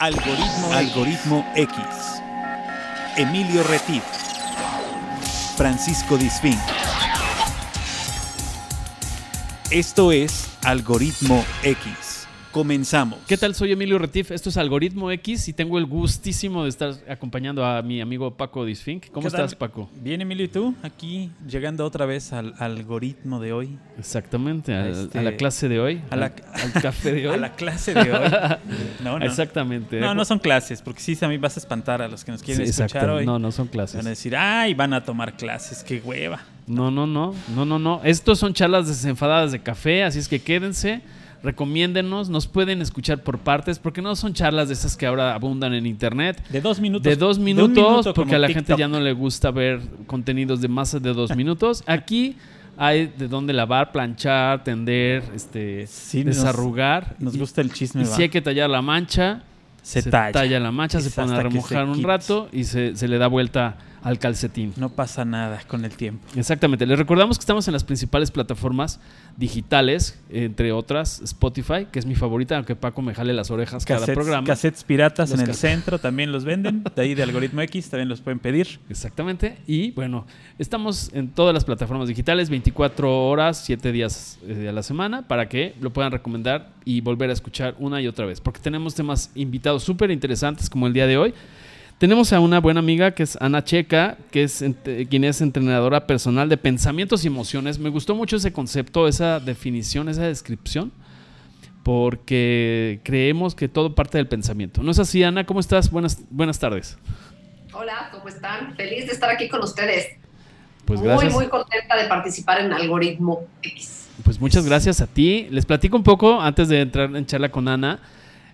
Algoritmo, Algoritmo X. Emilio Retif. Francisco Disfín. Esto es Algoritmo X. Comenzamos. ¿Qué tal? Soy Emilio Retif. Esto es Algoritmo X y tengo el gustísimo de estar acompañando a mi amigo Paco Disfink. ¿Cómo estás, Paco? Bien, Emilio, ¿y tú? Aquí llegando otra vez al algoritmo de hoy. Exactamente, a, Este, a la clase de hoy, a la- al, al café de hoy. A la clase de hoy. No, no. Exactamente. No, no son clases, porque sí, a mí vas a espantar a los que nos quieren Sí, escuchar exacto. hoy. No, no son Van a clases. decir, ay, van a tomar clases, qué hueva. No, no, no, no, no, no. Estos son charlas desenfadadas de café, así es que quédense, recomiéndenos, nos pueden escuchar por partes, porque no son charlas de esas que ahora abundan en internet. De dos minutos. De dos minutos, minuto porque a la gente ya no le gusta ver contenidos de más de dos minutos. Aquí hay de dónde lavar, planchar, tender, este, Sí, desarrugar. Nos gusta el chisme, Y va. si hay que tallar la mancha, se, talla. la mancha, se pone a remojar un quite. rato y se, se le da vuelta al calcetín. No pasa nada con el tiempo. Exactamente. Les recordamos que estamos en las principales plataformas digitales, entre otras Spotify, que es mi favorita, aunque Paco me jale las orejas cada Cassettes, programa. cassettes piratas Los en el centro también los venden. De ahí de Algoritmo X también los pueden pedir. Exactamente. Y bueno, estamos en todas las plataformas digitales, 24 horas, 7 días eh, a la semana, para que lo puedan recomendar y volver a escuchar una y otra vez. Porque tenemos temas invitados súper interesantes como el día de hoy. Tenemos a una buena amiga que es Ana Checa, que es quien es entrenadora personal de pensamientos y emociones. Me gustó mucho ese concepto, esa definición, esa descripción, porque creemos que todo parte del pensamiento. ¿No es así, Ana? ¿Cómo estás? Buenas, buenas tardes. Hola, ¿cómo están? Feliz de estar aquí con ustedes. Pues muy, gracias. muy contenta de participar en Algoritmo X. Pues muchas gracias a ti. Les platico un poco antes de entrar en charla con Ana.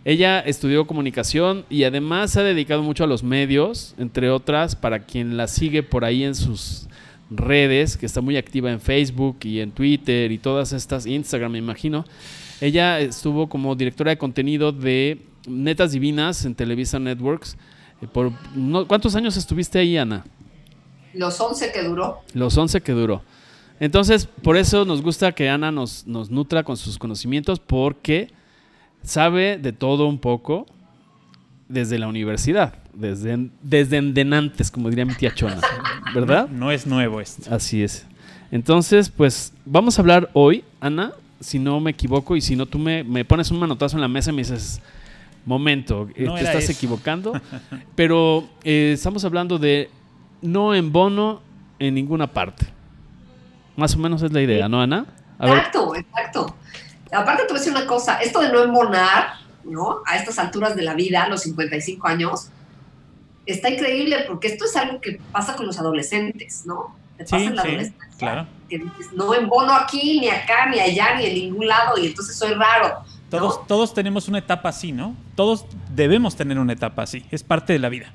Ella estudió comunicación y además se ha dedicado mucho a los medios, entre otras, para quien la sigue por ahí en sus redes, que está muy activa en Facebook y en Twitter y todas estas, Instagram me imagino. Ella estuvo como directora de contenido de Netas Divinas en Televisa Networks. Eh, Por, no- ¿Cuántos años estuviste ahí, Ana? Los 11 que duró. Los 11 que duró. Entonces, por eso nos gusta que Ana nos, nos nutra con sus conocimientos, porque sabe de todo un poco desde la universidad, desde, desde endenantes, como diría mi tía Chona, ¿verdad? No es nuevo esto. Así es. Entonces, pues vamos a hablar hoy, Ana, si no me equivoco, y si no tú me, me pones un manotazo en la mesa y me dices, momento, eh, No te estás eso". equivocando, pero eh, estamos hablando de no en bono en ninguna parte. Más o menos es la idea, ¿no, Ana? A ver, Exacto, exacto. Aparte te voy a decir una cosa, esto de no embonar, ¿no? A estas alturas de la vida, a los 55 años, está increíble porque esto es algo que pasa con los adolescentes, ¿no? Te pasa Sí, en la sí, adolescencia. claro. Que dices, no embono aquí, ni acá, ni allá, ni en ningún lado, y entonces soy raro. ¿no? Todos, todos tenemos una etapa así, ¿no? Todos debemos tener una etapa así. Es parte de la vida.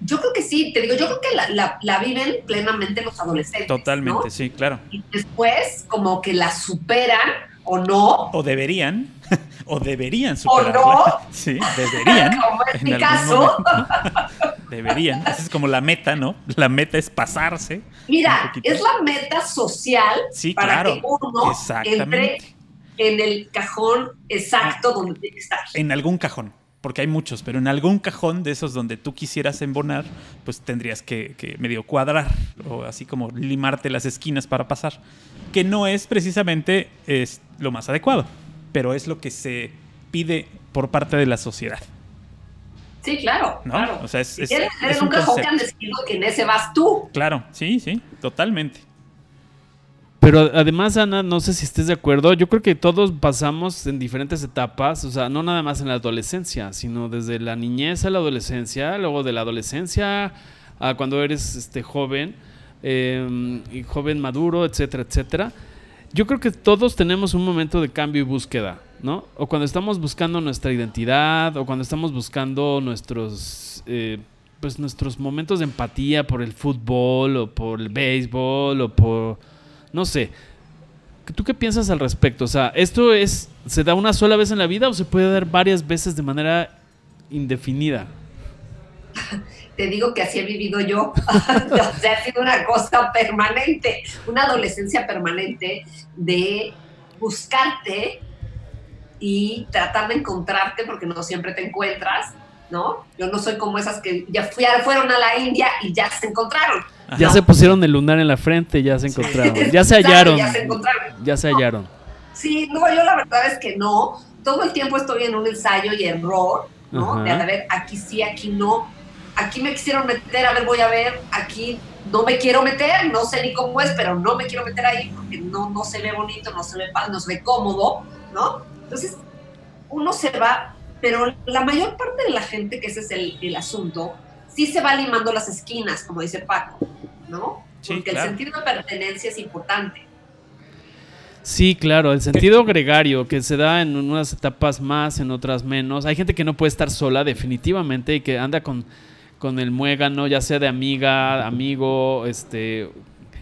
Yo creo que sí, te digo, yo creo que la, la- la viven plenamente los adolescentes. Totalmente, ¿no? sí, claro. Y después, como que la superan o no, O deberían, o deberían o superarla. no, Sí, deberían. como es en mi algún caso. Deberían. Esa es como la meta, ¿no? La meta es pasarse. Mira, es la meta social Sí, para claro. que uno entre en el cajón exacto donde tiene que estar. En algún cajón. Porque hay muchos, pero en algún cajón de esos donde tú quisieras embonar, pues tendrías que, que medio cuadrar o así como limarte las esquinas para pasar. Que no es precisamente es lo más adecuado, pero es lo que se pide por parte de la sociedad. Sí, claro, ¿no? claro. O sea, es, es- eres un un cajón concepto. clandestino que en ese vas tú. Claro, sí, sí, totalmente. Pero además, Ana, no sé si estés de acuerdo. Yo creo que todos pasamos en diferentes etapas, o sea, no nada más en la adolescencia, sino desde la niñez a la adolescencia, luego de la adolescencia a cuando eres este joven, eh, y joven maduro, etcétera, etcétera. Yo creo que todos tenemos un momento de cambio y búsqueda, ¿no? O cuando estamos buscando nuestra identidad, o cuando estamos buscando nuestros, eh, pues nuestros momentos de empatía por el fútbol, o por el béisbol, o por no sé. ¿Tú qué piensas al respecto? O sea, ¿esto es se da una sola vez en la vida o se puede dar varias veces de manera indefinida? Te digo que así he vivido yo. o sea, ha sido una cosa permanente, una adolescencia permanente de buscarte y tratar de encontrarte porque no siempre te encuentras, ¿no? Yo no soy como esas que ya fueron a la India y ya se encontraron. Ya se pusieron el lunar en la frente, ya se encontraron. Ya se hallaron. ya se encontraron. Ya se hallaron. Sí, no, yo la verdad es que no. Todo el tiempo estoy en un ensayo y error, ¿no? De a ver, aquí sí, aquí no. Aquí me quisieron meter, a ver, voy a ver, aquí no me quiero meter, no sé ni cómo es, pero no me quiero meter ahí porque no, no se ve bonito, no se ve, no se ve cómodo, ¿no? Entonces, uno se va, pero la mayor parte de la gente, que ese es el, el asunto, sí se va limando las esquinas, como dice Paco, ¿no? Porque el sentido de pertenencia es importante. Sí, claro, el sentido gregario que se da en unas etapas más, en otras menos. Hay gente que no puede estar sola definitivamente y que anda con, con el muégano, ya sea de amiga, amigo, este,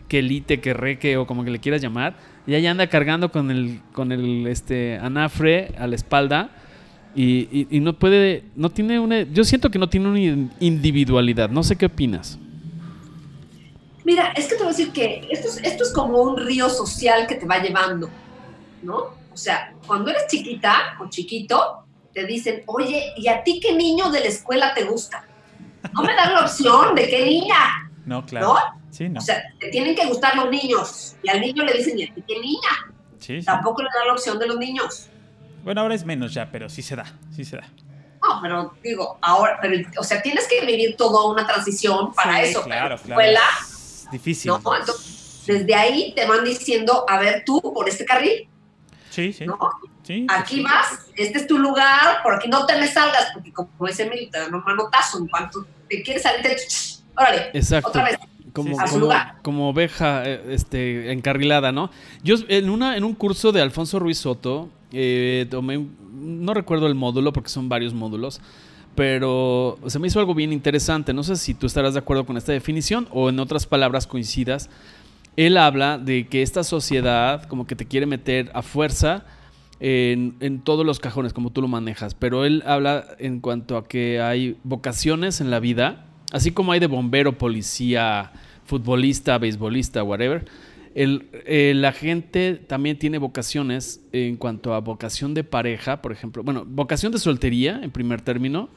que elite, que reque o como que le quieras llamar. Y ahí anda cargando con el, con el este, anafre a la espalda y, no puede, no tiene una, yo siento que no tiene una individualidad, no sé qué opinas. Mira, es que te voy a decir que esto es, esto es como un río social que te va llevando, ¿no? O sea, cuando eres chiquita o chiquito, te dicen, oye, ¿y a ti qué niño de la escuela te gusta? No me dan la opción de qué niña. No, claro. ¿No? Sí, no. O sea, te tienen que gustar los niños. Y al niño le dicen, ¿y a ti qué niña? Sí, Tampoco le dan la opción de los niños. Bueno, ahora es menos ya, pero sí se da, sí se da. No, pero digo, ahora, pero, o sea, tienes que vivir toda una transición para eso. Claro, escuela, es difícil. ¿no? desde ahí te van diciendo, a ver tú, por este carril. Sí, sí. ¿no? sí aquí vas, este es tu lugar, por aquí no te me salgas, porque como ese militar, no manotazo, en cuanto te quieres salir, te... órale, Exacto. otra vez. Como, como, oveja eh, este, encarrilada, ¿no? Yo en, una, en un curso de Alfonso Ruiz Soto, eh, tomé, no recuerdo el módulo porque son varios módulos, pero se me hizo algo bien interesante. No sé si tú estarás de acuerdo con esta definición o en otras palabras coincidas. Él habla de que esta sociedad como que te quiere meter a fuerza en, en, todos los cajones, como tú lo manejas, pero él habla en cuanto a que hay vocaciones en la vida, así como hay de bombero, policía, futbolista, beisbolista, whatever el, eh, la gente también tiene vocaciones en cuanto a vocación de pareja, por ejemplo. Bueno, vocación de soltería en primer término.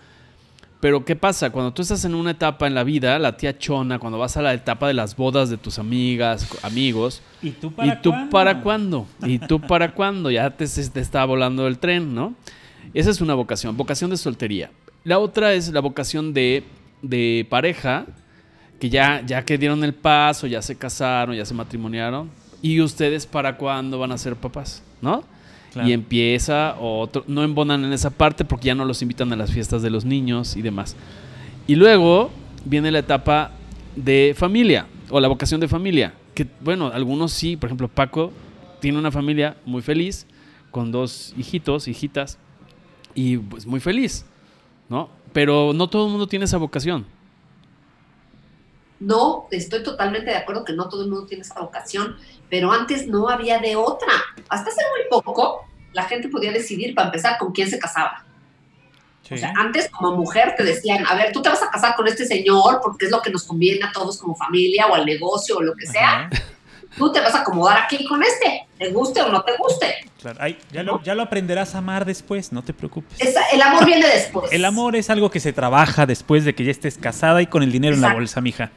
Pero ¿qué pasa? Cuando tú estás en una etapa en la vida, la tía chona, cuando vas a la etapa de las bodas de tus amigas, amigos. ¿Y tú para, ¿y tú para cuándo? ¿Y tú para cuándo? Ya te, te está volando el tren, ¿no? Esa es una vocación, vocación de soltería. La otra es la vocación de, de pareja, que ya, ya que dieron el paso, ya se casaron, ya se matrimoniaron, ¿y ustedes para cuándo van a ser papás? ¿No? Y empieza otro, no embonan en esa parte porque ya no los invitan a las fiestas de los niños y demás. Y luego viene la etapa de familia o la vocación de familia, que bueno, algunos sí, por ejemplo, Paco tiene una familia muy feliz con dos hijitos, hijitas y pues muy feliz, ¿no? Pero no todo el mundo tiene esa vocación. No, estoy totalmente de acuerdo que no todo el mundo tiene esa vocación, pero antes no había de otra. Hasta hace muy poco, la gente podía decidir, para empezar, con quién se casaba. O sea, antes como mujer te decían, a ver, tú te vas a casar con este señor porque es lo que nos conviene a todos como familia o al negocio o lo que sea. Tú te vas a acomodar aquí con este, te guste o no te guste. Claro. ya, lo, ya, lo, aprenderás a amar después, no te preocupes. el amor viene después. El amor es algo que se trabaja después de que ya estés casada y con el dinero en la bolsa, mija.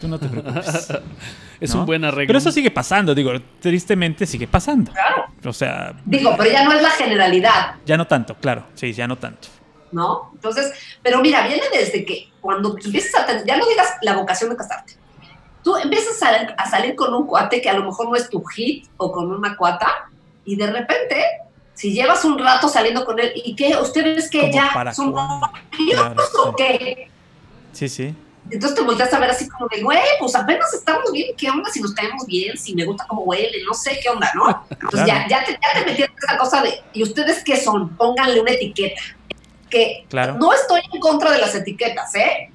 Tú no te preocupes. es un buen arreglo. Pero eso sigue pasando, digo, tristemente sigue pasando. Claro. O sea. Digo, pero ya no es la generalidad. Ya no tanto, claro. Sí, ya no tanto. ¿No? Entonces, pero mira, viene desde que cuando empiezas a. Ya no digas la vocación de casarte. Tú empiezas a, salir con un cuate que a lo mejor no es tu hit o con una cuata y de repente si llevas un rato saliendo con él y que ustedes que ya son claro, o qué sí sí entonces te volteas a ver así como de, güey, pues apenas estamos bien, ¿qué onda? Si nos caemos bien, si me gusta cómo huele, no sé qué onda, ¿no? Entonces ya, ya, te, ya te metieron esa cosa de, ¿y ustedes qué son? Pónganle una etiqueta. Que no estoy en contra de las etiquetas, ¿eh?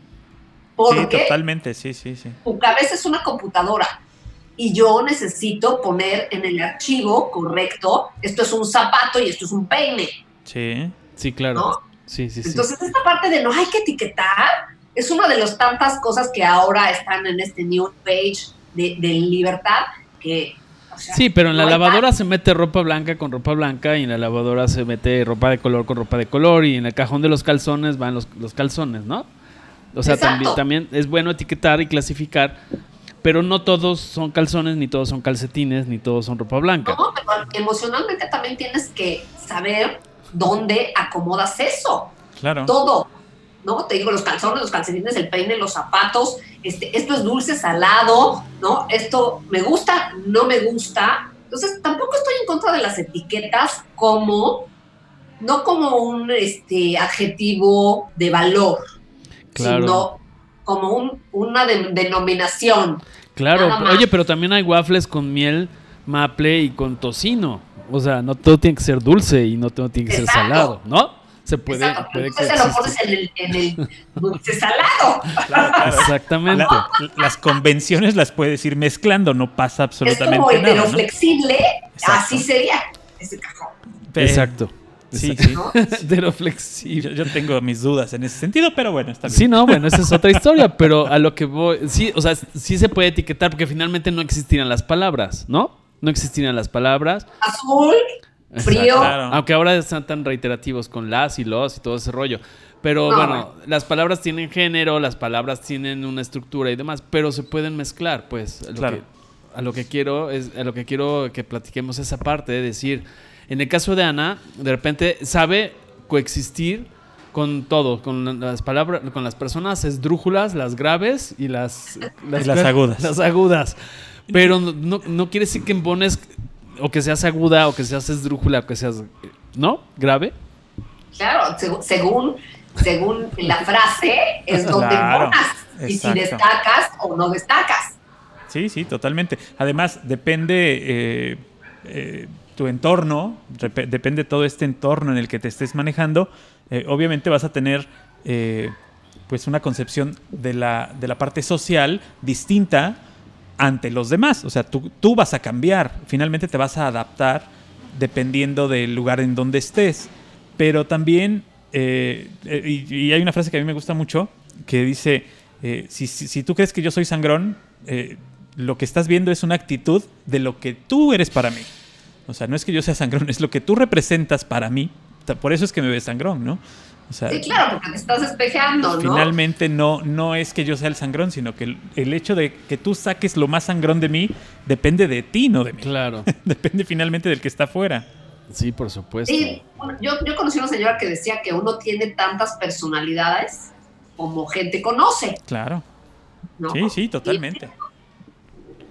Porque sí, totalmente, sí, sí, sí. Tu cabeza es una computadora y yo necesito poner en el archivo correcto, esto es un zapato y esto es un peine. Sí, sí, claro. Sí, sí, sí. Entonces, esta parte de no hay que etiquetar, es una de las tantas cosas que ahora están en este new page de, libertad que O sea, Sí, pero en la no lavadora se mete ropa blanca con ropa blanca y en la lavadora se mete ropa de color con ropa de color y en el cajón de los calzones van los, los calzones, ¿no? O sea, también, también es bueno etiquetar y clasificar, pero no todos son calzones, ni todos son calcetines, ni todos son ropa blanca. No, pero emocionalmente también tienes que saber dónde acomodas eso. Claro. Todo. ¿No? Te digo, los calzones, los calcetines, el peine, los zapatos. Este, esto es dulce, salado, ¿no? Esto me gusta, no me gusta. Entonces, tampoco estoy en contra de las etiquetas como, no como un este, adjetivo de valor, Claro. sino como un- una de- denominación. Claro, oye, pero también hay waffles con miel, maple y con tocino. O sea, no todo tiene que ser dulce y no todo tiene que ser salado, ¿no? Se puede, Exacto, puede entonces se lo pones en el, en el dulce salado. Claro. Exactamente. La- las convenciones las puedes ir mezclando, no pasa Es absolutamente como nada. ¿no? heteroflexible, Exacto. así sería ese cajón. Exacto. Sí, Exacto. sí. ¿no? Heteroflexible. Yo, yo tengo mis dudas en ese sentido, pero bueno, está bien. Sí, no, bueno, esa es otra historia, pero a lo que voy, sí, o sea, sí se puede etiquetar porque finalmente no existirían las palabras, ¿no? No existirían las palabras. Azul, frío. Claro. Aunque ahora están tan reiterativos con las y los y todo ese rollo. Pero No, bueno, las palabras tienen género, las palabras tienen una estructura y demás, pero se pueden mezclar, pues. A lo, Claro. que, a lo que quiero es a lo que quiero que platiquemos esa parte de decir, en el caso de Ana, de repente sabe coexistir con todo, con las palabras, con las personas esdrújulas, las graves y las, Y las agudas. Las agudas. Pero no, no, no quiere decir que embones o que seas aguda o que seas esdrújula o que seas, ¿no? Grave. Claro, seg- según, según la frase es donde Claro. Y si destacas o no destacas. Sí, sí, totalmente. Además, depende eh, eh, tu entorno, depende todo este entorno en el que te estés manejando. eh, obviamente vas a tener eh, pues una concepción de la, de la parte social distinta ante los demás. O sea, tú, tú vas a cambiar, finalmente te vas a adaptar dependiendo del lugar en donde estés. Pero también, eh, eh, y, y hay una frase que a mí me gusta mucho, que dice, eh, si, si- si tú crees que yo soy sangrón, eh, lo que estás viendo es una actitud de lo que tú eres para mí. O sea, no es que yo sea sangrón, es lo que tú representas para mí. Por eso es que me ves sangrón, ¿no? O sea, Sí, claro, porque te estás espejeando, ¿no? finalmente no, no es que yo sea el sangrón, sino que el, el hecho de que tú saques lo más sangrón de mí depende de ti, no de mí. Claro. depende finalmente del que está afuera. Sí, por supuesto. Sí, bueno, yo, yo conocí una señora que decía que uno tiene tantas personalidades como gente conoce, Claro. ¿no? Sí, sí, totalmente.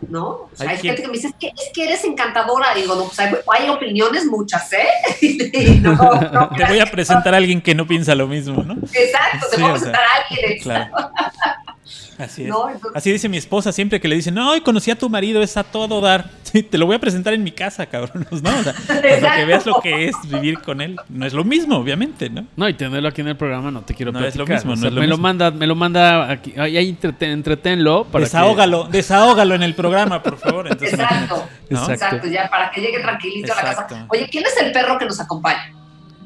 ¿No? O sea, Hay gente que me dice, es que, es que eres encantadora. Y digo, no, pues hay, hay opiniones muchas, ¿eh? No, no, Te voy a presentar a alguien que no piensa lo mismo, ¿no? Exacto, te Sí, voy a sea, presentar a alguien. Claro. Así es. ¿no? Entonces, Así dice mi esposa siempre que le dicen, no, conocí a tu marido, es a todo dar. Sí, te lo voy a presentar en mi casa, cabrón. ¿no? O sea, para que veas lo que es vivir con él. No es lo mismo, obviamente, ¿no? No, y tenerlo aquí en el programa no te quiero No es lo mismo, O no es lo me lo manda, me lo manda aquí. Ahí ahí entreten- entretenlo para que- desahógalo, desahógalo en el programa, por favor. Entonces, Exacto, ¿no? Exacto. ya para que llegue tranquilito a la casa. Oye, ¿quién es el perro que nos acompaña?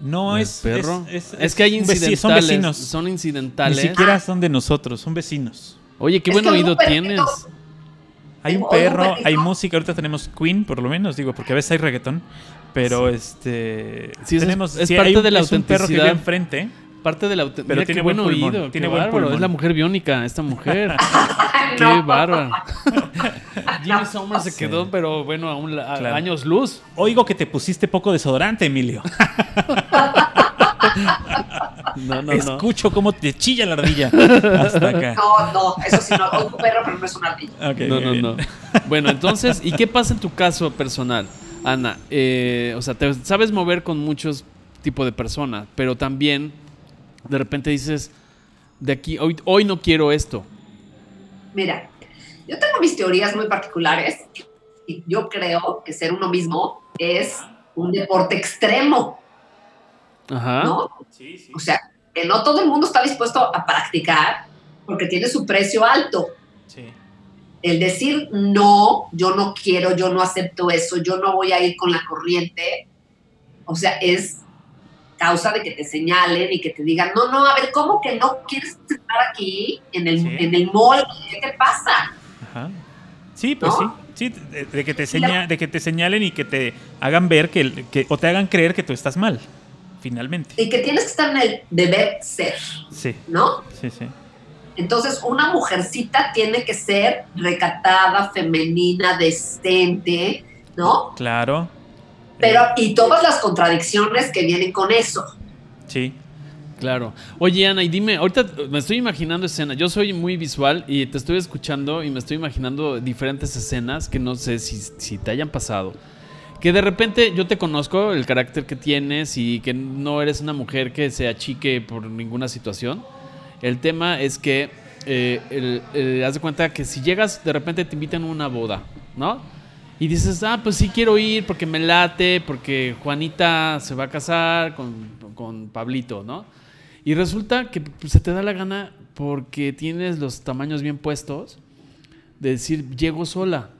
No ¿El es perro? Es, Es, que hay incidentales. Son vecinos. Son Ni incidentales. siquiera son de nosotros, son vecinos. Oye, qué Es buen oído tienes. Hay un perro, hay música, ahorita tenemos Queen, por lo menos, digo, porque a veces hay reggaetón, pero este Sí, tenemos es sí, parte hay de la es un perro que vive autenticidad. enfrente. Parte de la Pero Mira tiene qué buen buen pulmón, oído. tiene qué buen bárbaro. pulmón. Es la mujer biónica, esta mujer. qué No. bárbaro. Jimmy No. Sommer se Sí. quedó, pero bueno, a, un, la- a Claro. años luz. Oigo que te pusiste poco desodorante, Emilio. No, no, no. Escucho cómo te chilla la ardilla hasta acá. No, no, eso sí, no, oigo un perro, pero no es una ardilla. No, no, bien. no. Bueno, entonces, ¿y qué pasa en tu caso personal, Ana? Eh, o sea, te sabes mover con muchos tipos de personas, pero también de repente dices, de aquí, hoy, hoy no quiero esto. Mira, yo tengo mis teorías muy particulares y yo creo que ser uno mismo es un deporte extremo, Ajá. ¿no? O sea, que no todo el mundo está dispuesto a practicar porque tiene su precio alto. Sí. El decir no, yo no quiero, yo no acepto eso, yo no voy a ir con la corriente, o sea, es causa de que te señalen y que te digan, no, no, a ver, ¿cómo que no quieres estar aquí en el, Sí. en el mall? ¿Qué te pasa? Ajá. Sí, pues ¿No? sí. Sí, de, de que te seña- de que te señalen y que te hagan ver que, que- o te hagan creer que tú estás mal, finalmente. Y que tienes que estar en el deber ser, Sí, ¿no? sí, sí. Entonces, una mujercita tiene que ser recatada, femenina, decente, ¿no? Claro. Pero, Eh, y todas las contradicciones que vienen con eso. sí. Claro. Oye, Ana, y dime, ahorita me estoy imaginando escenas. Yo soy muy visual y te estoy escuchando y me estoy imaginando diferentes escenas que no sé si, si te hayan pasado. Que de repente yo te conozco, el carácter que tienes y que no eres una mujer que se achique por ninguna situación. El tema es que, eh, el- el- haz de cuenta que si llegas, de repente te invitan a una boda, ¿no? Y dices, ah, pues sí quiero ir porque me late, porque Juanita se va a casar con, con Pablito, ¿no? Y resulta que pues, se te da la gana porque tienes los tamaños bien puestos de decir, llego sola.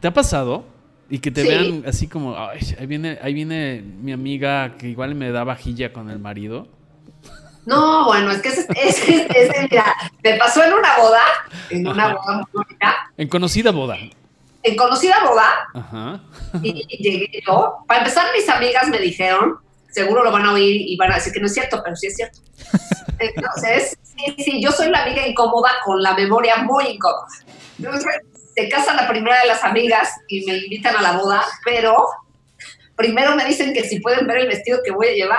¿Te ha pasado? Y que te Sí. vean así como, "Ay, ahí viene, ahí viene mi amiga que igual me da vajilla con el marido. No, bueno, es que ese, ese- ese, mira, me pasó en una boda, en una boda muy bonita, En conocida boda. En conocida boda, Ajá. y, llegué yo. Para empezar, mis amigas me dijeron, seguro lo van a oír y van a decir que no es cierto, pero sí es cierto. Entonces, sí, sí, yo soy la amiga incómoda con la memoria muy incómoda. Entonces, se casa la primera de las amigas y me invitan a la boda, pero primero me dicen que si pueden ver el vestido que voy a llevar.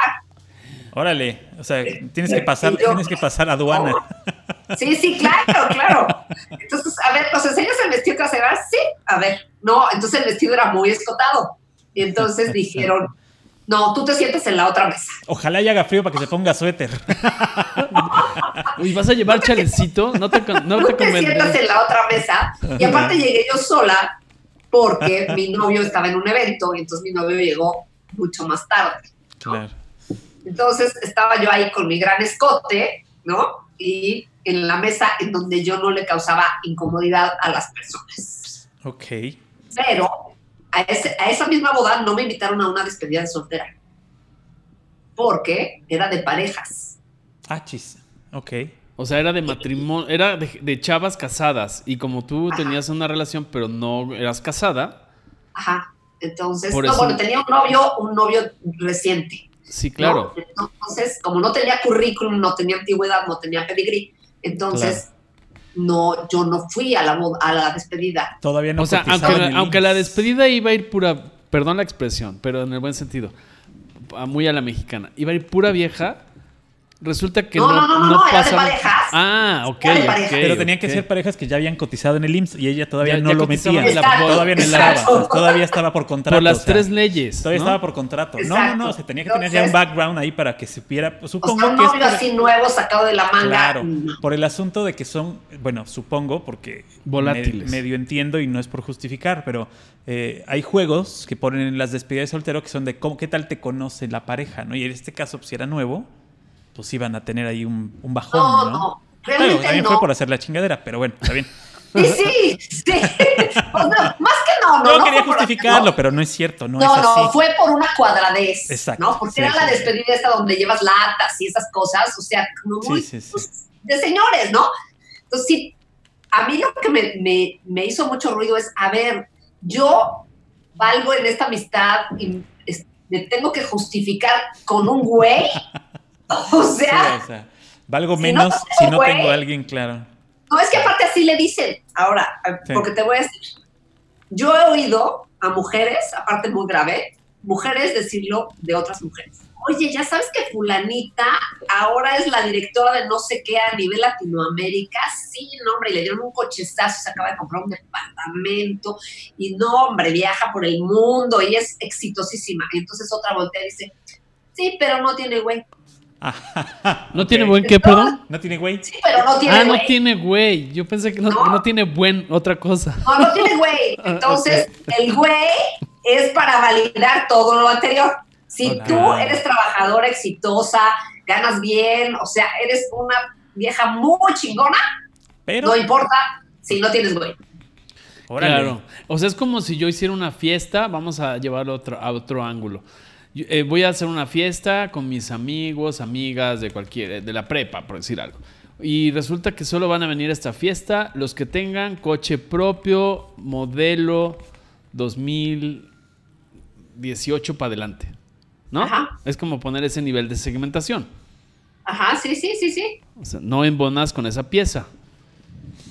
Órale. O sea, tienes que pasar, yo- tienes que pasar aduana. Sí, sí, claro, claro. Entonces, a ver, ¿nos enseñas el vestido llevar? Sí, a ver. No, entonces el vestido era muy escotado. Y entonces dijeron, no, tú te sientes en la otra mesa. Ojalá y haga frío para que se ponga suéter. Uy, ¿vas a llevar chalecito? No te, no tú te te sientas en la otra mesa. Y aparte llegué yo sola porque mi novio estaba en un evento y entonces mi novio llegó mucho más tarde. Claro. Entonces estaba yo ahí con mi gran escote, ¿no? Y en la mesa en donde yo no le causaba incomodidad a las personas. Ok. Pero a, ese- a esa misma boda no me invitaron a una despedida de soltera. Porque era de parejas. Ah, chis. Ok. O sea, era de matrimonio, era de, de chavas casadas. Y como tú Ajá. tenías una relación, pero no eras casada, Ajá. Entonces, no, eso- bueno, tenía un novio, un novio reciente. sí, ¿no? claro. Entonces, como no tenía currículum, no tenía antigüedad, no tenía pedigrí, entonces no, yo no fui a la boda- a la despedida. Todavía no o sea, aunque, la IMSS. despedida iba a ir pura, perdón la expresión, pero en el buen sentido, muy a la mexicana, iba a ir pura vieja, resulta que No, no, no, no, no, no, era de parejas. Ah, ok, Era de ok, parejas. Pero tenían que ser parejas que ya habían cotizado en el IMSS y ella todavía Ya- no ya lo metía. en la. Todavía entraba. Todavía estaba por contrato. Por las o sea, tres leyes. Todavía ¿no? estaba por contrato. No, no, no. Se tenía que tener ya un background ahí para que supiera. O Supongo sea, un que es novio así nuevo, sacado de la manga. Claro, por el asunto de que son, bueno, supongo, porque Volátiles. me- medio entiendo y no es por justificar, pero eh, hay juegos que ponen en las despedidas de soltero que son de cómo, qué tal te conoce la pareja, ¿no? Y en este caso, pues, si era nuevo, pues iban a tener ahí un, un bajón, No, ¿no? no. Claro, Realmente también no. fue por hacer la chingadera, pero bueno, está bien. Sí, sí, sí. Más que no, no. No, quería justificarlo, pero no es cierto, no, No, es así. no, fue por una cuadradez. Exacto, ¿no? Porque sí, era sí, la despedida esta donde llevas latas y esas cosas, o sea, muy pues, de señores, ¿no? Entonces, sí, a mí lo que me, me- me hizo mucho ruido es, a ver, yo valgo en esta amistad y es- me tengo que justificar con un güey. O Sí, sea, o sea, valgo si menos no si no tengo a alguien claro. no es que aparte así le dicen. Ahora, Sí. porque te voy a decir, yo he oído a mujeres, aparte muy grave, mujeres decirlo de otras mujeres. Oye, ya sabes que fulanita ahora es la directora de no sé qué a nivel Latinoamérica. Sí, no, hombre, y le dieron un cochezazo, se acaba de comprar un departamento y no, hombre, viaja por el mundo y es exitosísima. Y entonces otra voltea y dice, sí, pero no tiene güey. ¿No tiene buen qué, perdón? ¿No tiene güey? Sí, pero no tiene Ah, no güey. tiene güey. Yo pensé que no, No. no tiene buen otra cosa. No, no tiene güey. Entonces, el güey es para validar todo lo anterior. Si Ok. tú eres trabajadora exitosa, ganas bien, o sea, eres una vieja muy chingona, Pero, no importa si no tienes güey. órale. Claro. O sea, es como si yo hiciera una fiesta, vamos a llevarlo a otro, a otro ángulo. Yo, eh, voy a hacer una fiesta con mis amigos, amigas de cualquier, de la prepa, por decir algo. Y resulta que solo van a venir a esta fiesta los que tengan coche propio, modelo 2018 para adelante. ¿No? Ajá. Es como poner ese nivel de segmentación. Ajá, sí, sí, sí, sí. O sea, no embonas con esa pieza.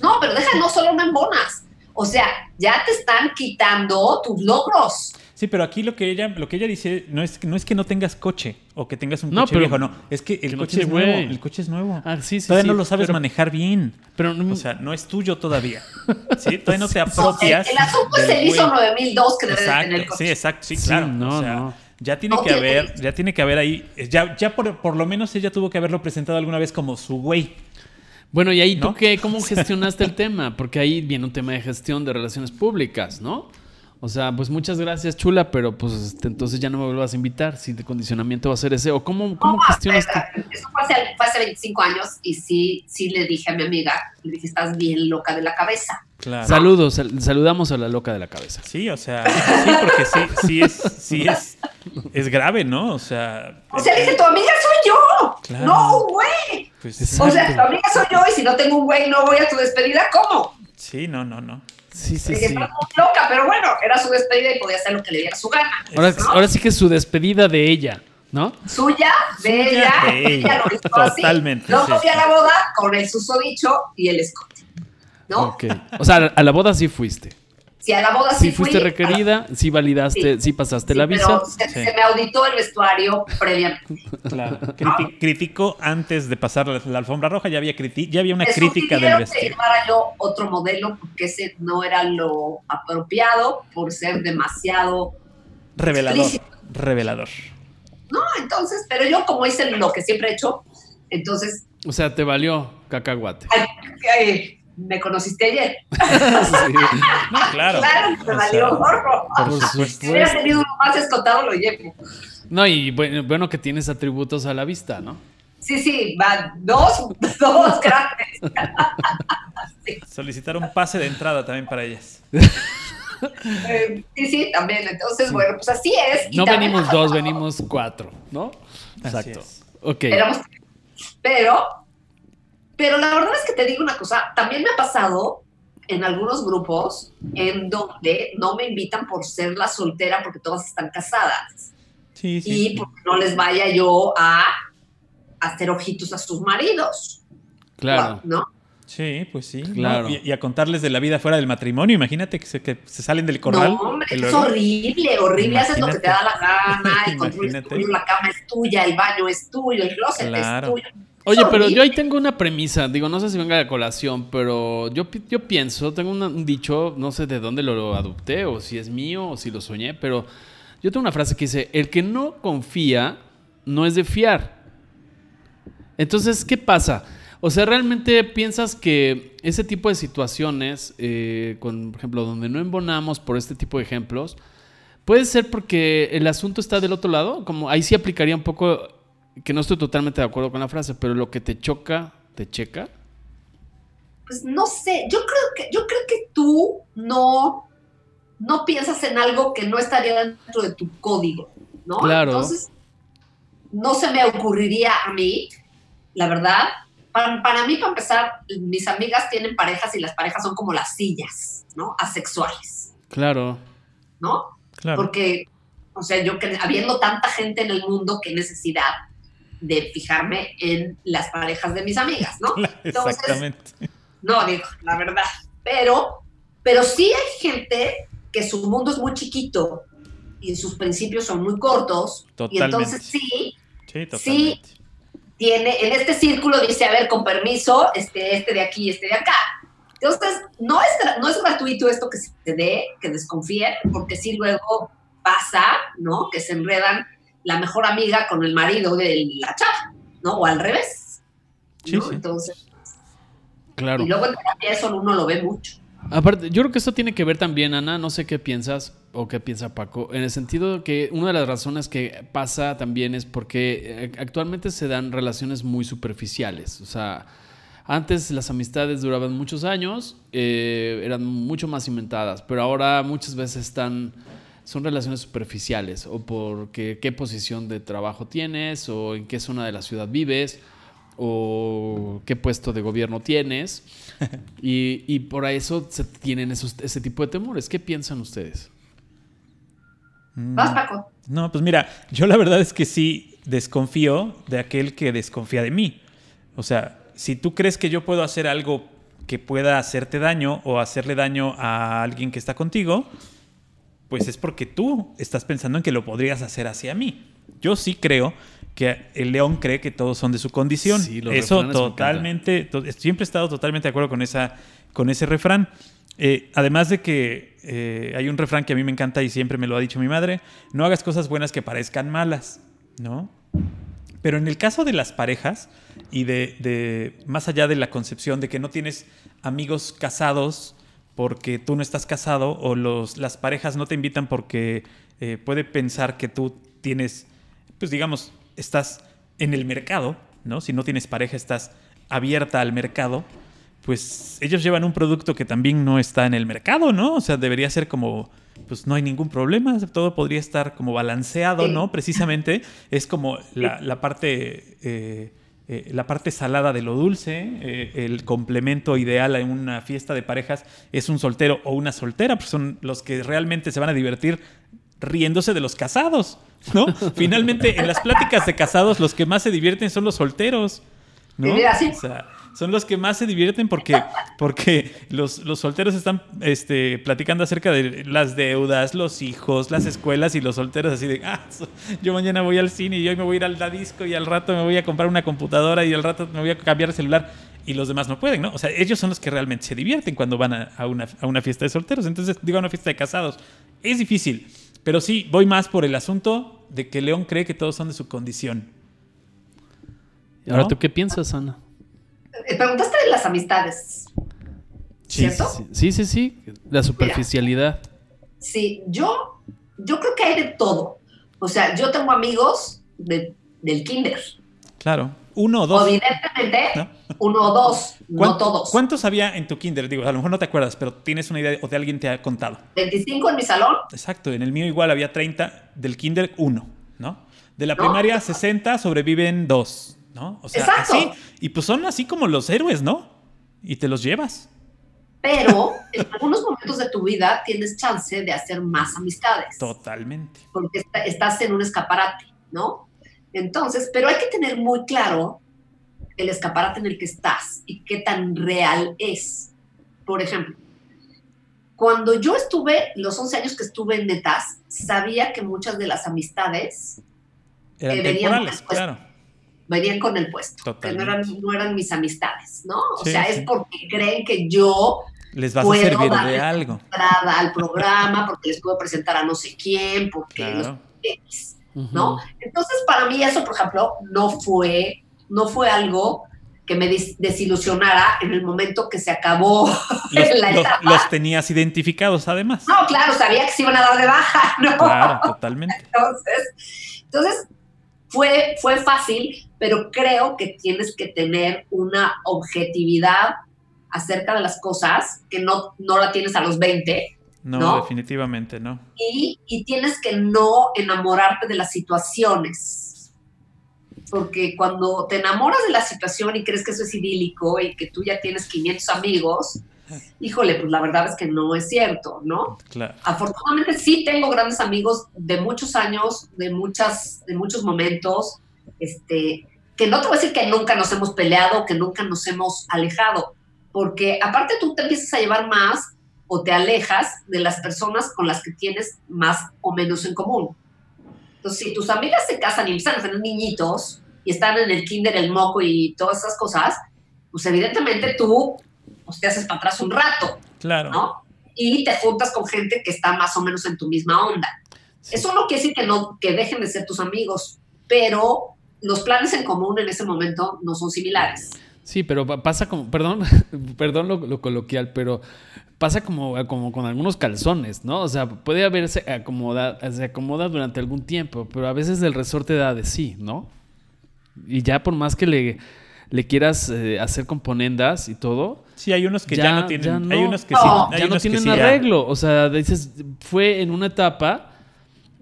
No, pero deja, no solo no embonas. O sea, ya te están quitando tus logros. Sí, pero aquí lo que ella, lo que ella dice no es, no es que no tengas coche o que tengas un No, coche pero- viejo, no. Es que el que no coche es nuevo. El coche es nuevo. Ah, sí, sí, Todavía sí, no lo sabes pero- manejar bien. Pero no- O sea, no es tuyo todavía. ¿Sí? Todavía no te No, el, apropias. el asunto es el ISO güey. 9002 que debe de tener el coche. sí, exacto, sí, Sí, claro. no, o sea, no. ya tiene que haber, ya tiene que haber ahí, ya, ya por, por lo menos ella tuvo que haberlo presentado alguna vez como su güey. Bueno, y ahí tú ¿No? qué, ¿cómo gestionaste el tema? Porque ahí viene un tema de gestión de relaciones públicas, ¿no? O sea, pues muchas gracias, chula, pero pues este, entonces ya no me vuelvas a invitar si de condicionamiento va a ser ese. ¿O cómo, cómo No, gestionas tú? espera, Eso fue hace, fue hace 25 años y sí, sí le dije a mi amiga, le dije, estás bien loca de la cabeza. Claro. Saludos, sal- saludamos a la loca de la cabeza. Sí, o sea, sí, porque sí, sí es, sí es, es grave, ¿no? O sea, O sea, le dije, tu amiga soy yo, Claro. no güey. pues. O sea, tu amiga soy yo y si no tengo un güey no voy a tu despedida, ¿cómo? sí, no, no, no. Sí, sí, sí. loca, pero bueno, era su despedida y podía hacer lo que le diera su gana. Ahora, ¿no? ahora sí que es su despedida de ella, ¿no? Suya, de Suya, ella, de ella. lo hizo así. Totalmente, Luego sí, fui a la boda con el susodicho y el escote. ¿no? Ok. O sea, a la boda sí fuiste. Si a la boda sí, Sí fuiste fui, requerida, sí validaste, sí, Sí. pasaste Sí, la visa. pero se, Sí. se me auditó el vestuario previamente. Claro. Criti- criticó antes de pasar la, la alfombra roja, ya había, ya había una Me crítica del que vestido. llevara yo otro modelo porque ese no era lo apropiado por ser demasiado. Revelador. explícito. Revelador. No, entonces, pero yo como hice lo que siempre he hecho, entonces, O sea, te valió cacahuate. ay, ay, me conociste ayer. Sí. No, claro. Claro, me valió sea, gorro. por Por supuesto. Si hubiera supuesto. tenido uno más escotado, lo llevo. No, y bueno, bueno que tienes atributos a la vista, ¿no? Sí, sí, van dos, dos grandes. Solicitar un pase de entrada también para ellas. Eh, sí, sí, también. Entonces, bueno, pues así es. y No también venimos dos, venimos cuatro, ¿no? Así Exacto. es. Ok. Éramos- pero, pero la verdad es que te digo una cosa, también me ha pasado en algunos grupos en donde no me invitan por ser la soltera porque todas están casadas Sí, sí. y porque no les vaya yo a hacer ojitos a sus maridos. Claro. ¿No? Sí, pues sí. Claro. Y, y a contarles de la vida fuera del matrimonio. Imagínate que se, que se salen del corral. No, hombre, es horrible, horrible. Haces lo que te da la gana, el control es tuyo, la cama es tuya, el baño es tuyo, el closet Claro. es tuyo. Oye, pero yo ahí tengo una premisa, digo, no sé si venga de colación, pero yo, yo pienso, tengo un dicho, no sé de dónde lo adopté o si es mío o si lo soñé, pero yo tengo una frase que dice, el que no confía no es de fiar. Entonces, ¿qué pasa? O sea, ¿realmente piensas que ese tipo de situaciones, eh, con, por ejemplo, donde no embonamos por este tipo de ejemplos, puede ser porque el asunto está del otro lado? Como ahí sí aplicaría un poco, que no estoy totalmente de acuerdo con la frase, pero lo que te choca, te checa. Pues no sé, yo creo que, yo creo que tú no, no piensas en algo que no estaría dentro de tu código, ¿no? Claro. Entonces, no se me ocurriría a mí, la verdad. Para, para mí, para empezar, mis amigas tienen parejas y las parejas son como las sillas, ¿no? Asexuales, Claro. ¿no? Claro. Porque, o sea, yo que habiendo tanta gente en el mundo, qué necesidad de fijarme en las parejas de mis amigas, ¿no? Entonces, Exactamente. no, digo, la verdad. Pero, pero sí hay gente que su mundo es muy chiquito y sus principios son muy cortos. Totalmente. Y entonces sí, Sí, tiene, en este círculo dice, a ver, con permiso, este, este de aquí, este de acá. Entonces, no es, no es gratuito esto que se dé, que desconfíen, porque sí luego pasa, ¿no? Que se enredan la mejor amiga con el marido de la chava, ¿no? O al revés. Sí, ¿no? sí. Entonces, Claro. y luego en terapia eso uno lo ve mucho. Aparte, yo creo que esto tiene que ver también, Ana, no sé qué piensas o qué piensa Paco, en el sentido de que una de las razones que pasa también es porque eh, actualmente se dan relaciones muy superficiales. O sea, antes las amistades duraban muchos años, eh, eran mucho más cimentadas, pero ahora muchas veces están son relaciones superficiales o porque qué posición de trabajo tienes o en qué zona de la ciudad vives o qué puesto de gobierno tienes. y, y por eso se tienen esos, ese tipo de temores. ¿Qué piensan ustedes? Vas, Paco. No, pues mira, yo la verdad es que sí desconfío de aquel que desconfía de mí. O sea, si tú crees que yo puedo hacer algo que pueda hacerte daño o hacerle daño a alguien que está contigo, pues es porque tú estás pensando en que lo podrías hacer hacia mí. Yo sí creo que el león cree que todos son de su condición. Sí, Eso totalmente, to- siempre he estado totalmente de acuerdo con, esa, con ese refrán. Eh, además de que eh, hay un refrán que a mí me encanta y siempre me lo ha dicho mi madre, no hagas cosas buenas que parezcan malas, ¿no? Pero en el caso de las parejas y de, de- más allá de la concepción de que no tienes amigos casados porque tú no estás casado o los, las parejas no te invitan porque eh, puede pensar que tú tienes, pues digamos, estás en el mercado, ¿no? Si no tienes pareja estás abierta al mercado, pues ellos llevan un producto que también no está en el mercado, ¿no? O sea, debería ser como, pues no hay ningún problema, todo podría estar como balanceado. ¿no? Precisamente es como la, la parte... eh, eh, la parte salada de lo dulce, eh, el complemento ideal en una fiesta de parejas es un soltero o una soltera, pues son los que realmente se van a divertir riéndose de los casados, ¿no? Finalmente, en las pláticas de casados, los que más se divierten son los solteros, ¿no? Sí, mira, sí. O sea, son los que más se divierten porque, porque los, los solteros están este, platicando acerca de las deudas, los hijos, las escuelas y los solteros así de, ah, yo mañana voy al cine y hoy me voy a ir al la disco y al rato me voy a comprar una computadora y al rato me voy a cambiar de celular y los demás no pueden, ¿no? O sea, ellos son los que realmente se divierten cuando van a, a una, a una fiesta de solteros. Entonces, digo, a una fiesta de casados. Es difícil, pero sí, voy más por el asunto de que León cree que todos son de su condición. ¿Y ahora tú qué piensas, Ana? Eh, Preguntaste de las amistades. ¿Cierto? Sí, sí, sí, sí. La superficialidad. Sí, yo, yo creo que hay de todo. O sea, yo tengo amigos de- del kinder. Claro. Uno o dos. Evidentemente, ¿No? uno o dos, no ¿Cuán- todos. ¿Cuántos había en tu kinder? Digo, a lo mejor no te acuerdas, pero tienes una idea o de alguien te ha contado. 25 en mi salón. Exacto, en el mío igual había 30, del kinder uno, ¿no? De la ¿No? primaria 60 sobreviven dos, ¿no? O sea, Exacto. así. Y pues son así como los héroes, ¿no? Y te los llevas. Pero en algunos momentos de tu vida tienes chance de hacer más amistades. Totalmente. porque está- estás en un escaparate, ¿no? Entonces, pero hay que tener muy claro el escaparate en el que estás y qué tan real es. Por ejemplo, cuando yo estuve, los 11 años que estuve en Netas, sabía que muchas de las amistades Eran venían temporales, claro. Venían con el puesto, que no eran, no eran mis amistades, ¿no? O Sí, sea, sí. es porque creen que yo Les vas a servir de algo. entrada al programa, porque les puedo presentar a no sé quién, porque los Claro. X. Ujú. ¿no? Entonces, para mí eso, por ejemplo, no fue, no fue algo que me des- desilusionara en el momento que se acabó Los, la los- etapa. los tenías identificados, además. No, claro, sabía que se iban a dar de baja, ¿no? Claro, totalmente. Entonces, entonces fue, fue fácil, pero creo que tienes que tener una objetividad acerca de las cosas que no, no la tienes a los 20 No, ¿No? definitivamente no. y, y tienes que no enamorarte de las situaciones. Porque cuando te enamoras de la situación y crees que eso es idílico y que tú ya tienes 500 amigos, híjole, pues la verdad es que no es cierto, ¿no? Claro. Afortunadamente sí tengo grandes amigos de muchos años, de, muchas, de muchos momentos, este, que no te voy a decir que nunca nos hemos peleado, que nunca nos hemos alejado, porque aparte tú te empiezas a llevar más o te alejas de las personas con las que tienes más o menos en común. Entonces, si tus amigas se casan y empiezan a tener niñitos y están en el kinder, el moco y todas esas cosas, pues evidentemente tú pues, te haces para atrás un rato. Claro. ¿no? Y te juntas con gente que está más o menos en tu misma onda. Sí. Eso no quiere decir que, no, que dejen de ser tus amigos, pero los planes en común en ese momento no son similares. Sí, pero pa- pasa como, perdón, perdón lo, lo coloquial, pero pasa como, como con algunos calzones, ¿no? O sea, puede haberse acomoda, se acomoda durante algún tiempo, pero a veces el resorte da de sí, ¿no? Y ya por más que le, le quieras eh, hacer componendas y todo, Sí, hay unos que ya, Ya- no tienen. ya no. Hay unos que No, sí. hay ya no unos que tienen ya- arreglo. O sea, dices, fue en una etapa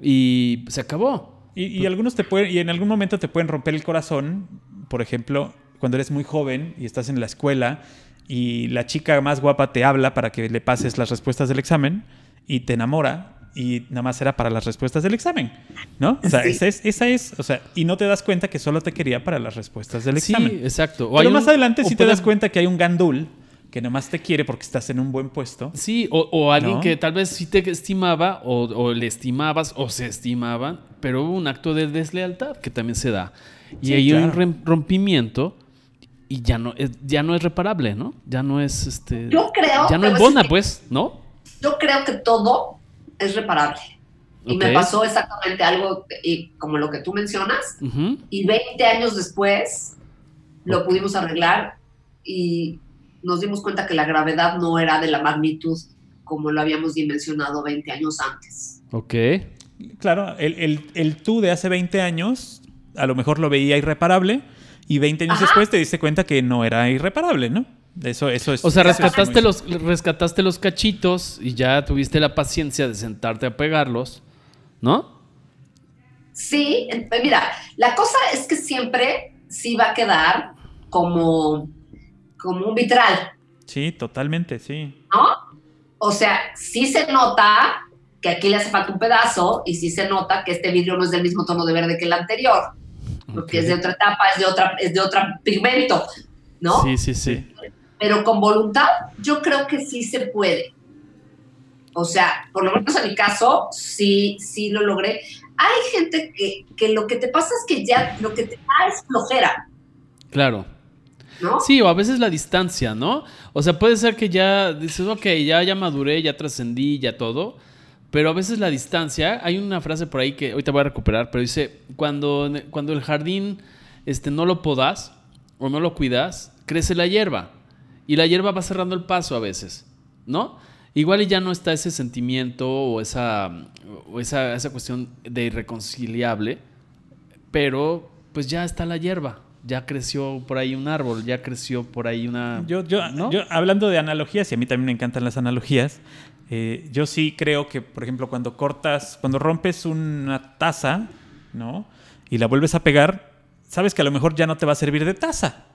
y se acabó. Y, y algunos te pueden, y en algún momento te pueden romper el corazón, por ejemplo, cuando eres muy joven y estás en la escuela y la chica más guapa te habla para que le pases las respuestas del examen y te enamora y nada más era para las respuestas del examen, ¿no? O sea, Sí. esa, es, esa es, o sea, y no te das cuenta que solo te quería para las respuestas del examen. Sí, exacto. O Pero más un- adelante sí te das cuenta que hay un gandul que nomás te quiere porque estás en un buen puesto. Sí, o, o alguien ¿No? que tal vez sí te estimaba o, o le estimabas o se estimaban, pero hubo un acto de deslealtad que también se da. Y Sí, hay un claro. rem- rompimiento y ya no, es, ya no es reparable, ¿no? Ya no es este. Yo creo. ya no embona, decir pues, ¿no? que Yo creo que todo es reparable. Y me Ok. pasó exactamente algo y como lo que tú mencionas. Ujú. Y 20 años después lo pudimos arreglar y nos dimos cuenta que la gravedad no era de la magnitud como lo habíamos dimensionado 20 años antes. Ok. Claro, el, el- el tú de hace 20 años a lo mejor lo veía irreparable y 20 años Ajá. después te diste cuenta que no era irreparable, ¿no? Eso, eso es. O sea, rescataste los, rescataste los cachitos y ya tuviste la paciencia de sentarte a pegarlos, ¿no? Sí, eh, mira, la cosa es que siempre sí va a quedar como, como un vitral, Sí, totalmente, sí. ¿no? O sea, sí se nota que aquí le hace falta un pedazo y sí se nota que este vidrio no es del mismo tono de verde que el anterior, porque es de otra etapa, es de otra, es de otro pigmento, ¿no? Sí, sí, sí. Pero con voluntad, yo creo que sí se puede. O sea, por lo menos en mi caso, sí, sí lo logré. Hay gente que, que lo que te pasa es que ya lo que te da es flojera, Claro. Sí, o a veces la distancia, ¿no? O sea, puede ser que ya dices, ok, ya, ya maduré, ya trascendí, ya todo. Pero a veces la distancia, hay una frase por ahí que ahorita voy a recuperar, pero dice, cuando, cuando el jardín este, no lo podas o no lo cuidas, crece la hierba. Y la hierba va cerrando el paso a veces, ¿no? Igual ya no está ese sentimiento o esa, esa, esa cuestión de irreconciliable, pero pues ya está la hierba. Ya creció por ahí un árbol, ya creció por ahí una... Yo, yo, ¿no? yo, hablando de analogías, y a mí también me encantan las analogías, eh, yo sí creo que, por ejemplo, cuando cortas, cuando rompes una taza, ¿no? Y la vuelves a pegar, sabes que a lo mejor ya no te va a servir de taza.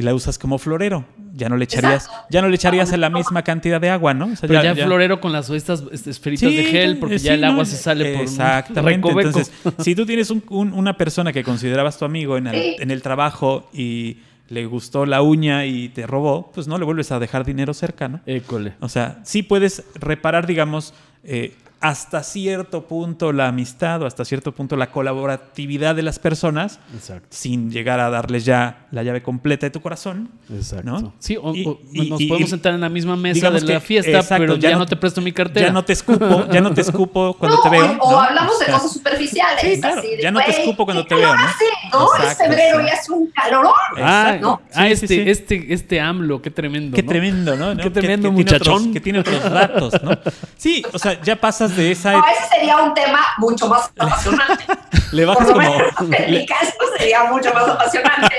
Y la usas como florero. Ya no le echarías, Exacto. ya no le echarías la misma cantidad de agua, ¿no? O sea, Pero ya, florero con las estas esferitas Sí, de gel, porque ya el ¿no? agua se sale por Exactamente. un. Entonces, si tú tienes un- un- una persona que considerabas tu amigo en el, Sí. en el trabajo y le gustó la uña y te robó, pues no le vuelves a dejar dinero cerca, ¿no? École. O sea, sí puedes reparar, digamos, eh, hasta cierto punto la amistad o hasta cierto punto la colaboratividad de las personas Exacto. sin llegar a darles ya la llave completa de tu corazón. Exacto. ¿no? Sí, o, Y- o y- nos y- podemos y- sentar en la misma mesa de la que- fiesta, exacto, pero ya ya, no no te presto mi cartera. Ya no te escupo, ya no te escupo cuando No, te veo. o, hablamos de cosas superficiales. Sí, claro, así de, ya no te escupo cuando ¿qué te veo, calor ¿no? hace? No, es febrero sí. y hace un calorón. Ah, Exacto. ah, Sí, este, sí, sí. este, este AMLO, qué tremendo. Qué ¿no? tremendo, ¿no? Qué tremendo muchachón. que tiene otros datos, ¿no? Sí, o sea, ya pasas de esa. No, ese sería un tema mucho más apasionante. le Por bajas lo como. menos en mi caso sería mucho más apasionante.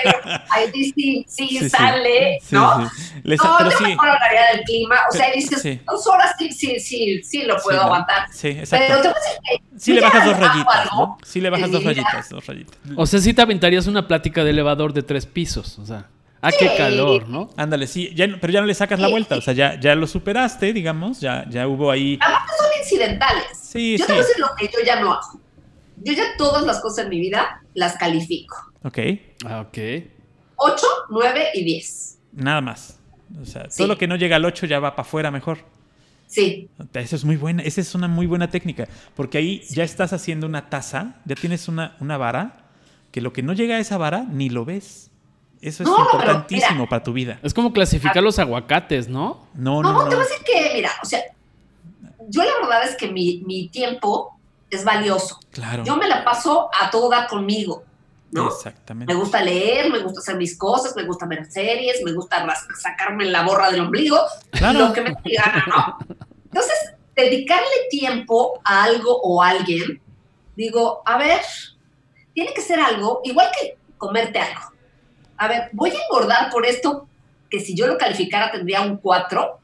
Ahí sí, sí, sí, sale, Sí, ¿no? sí. Le sa- no, pero yo sí. mejor hablaría del clima. O sea, Pero- dices, sí. dos horas sí, sí, sí, sí lo puedo aguantar. Sí, Pero exacto. te voy a decir que Sí le bajas dos rayitas, ¿no? Sí le bajas dos rayitas, dos rayitas. O sea, sí te aventarías una plática de elevador de tres pisos. O sea, ah, qué Sí. calor, ¿no? Ándale, sí, ya, pero ya no le sacas la vuelta, o sea, ya, ya lo superaste, digamos, ya, ya hubo ahí. Aparte son incidentales. Sí, yo sí. te voy a decir lo que yo ya no hago. Yo ya todas las cosas en mi vida las califico. Ok, Ah, ok. 8, 9 y 10. nada más. O sea, Sí. todo lo que no llega al 8 ya va para afuera mejor. Sí, Eso es muy buena, esa es una muy buena técnica, porque ahí ya estás haciendo una taza, ya tienes una, una vara, que lo que no llega a esa vara ni lo ves. Eso es No, pero importantísimo mira. para tu vida. Es como clasificar los aguacates, ¿no? No, No, no, te no. voy a decir que, mira, o sea, yo la verdad es que mi, mi tiempo es valioso. Claro. Yo me la paso a toda conmigo, ¿no? Exactamente. Me gusta leer, me gusta hacer mis cosas, me gusta ver series, me gusta sacarme la borra del ombligo, Claro. lo que me gana, ¿no? Entonces, dedicarle tiempo a algo o a alguien, digo, a ver, tiene que ser algo, igual que comerte algo. A ver, voy a engordar por esto que si yo lo calificara tendría un 4,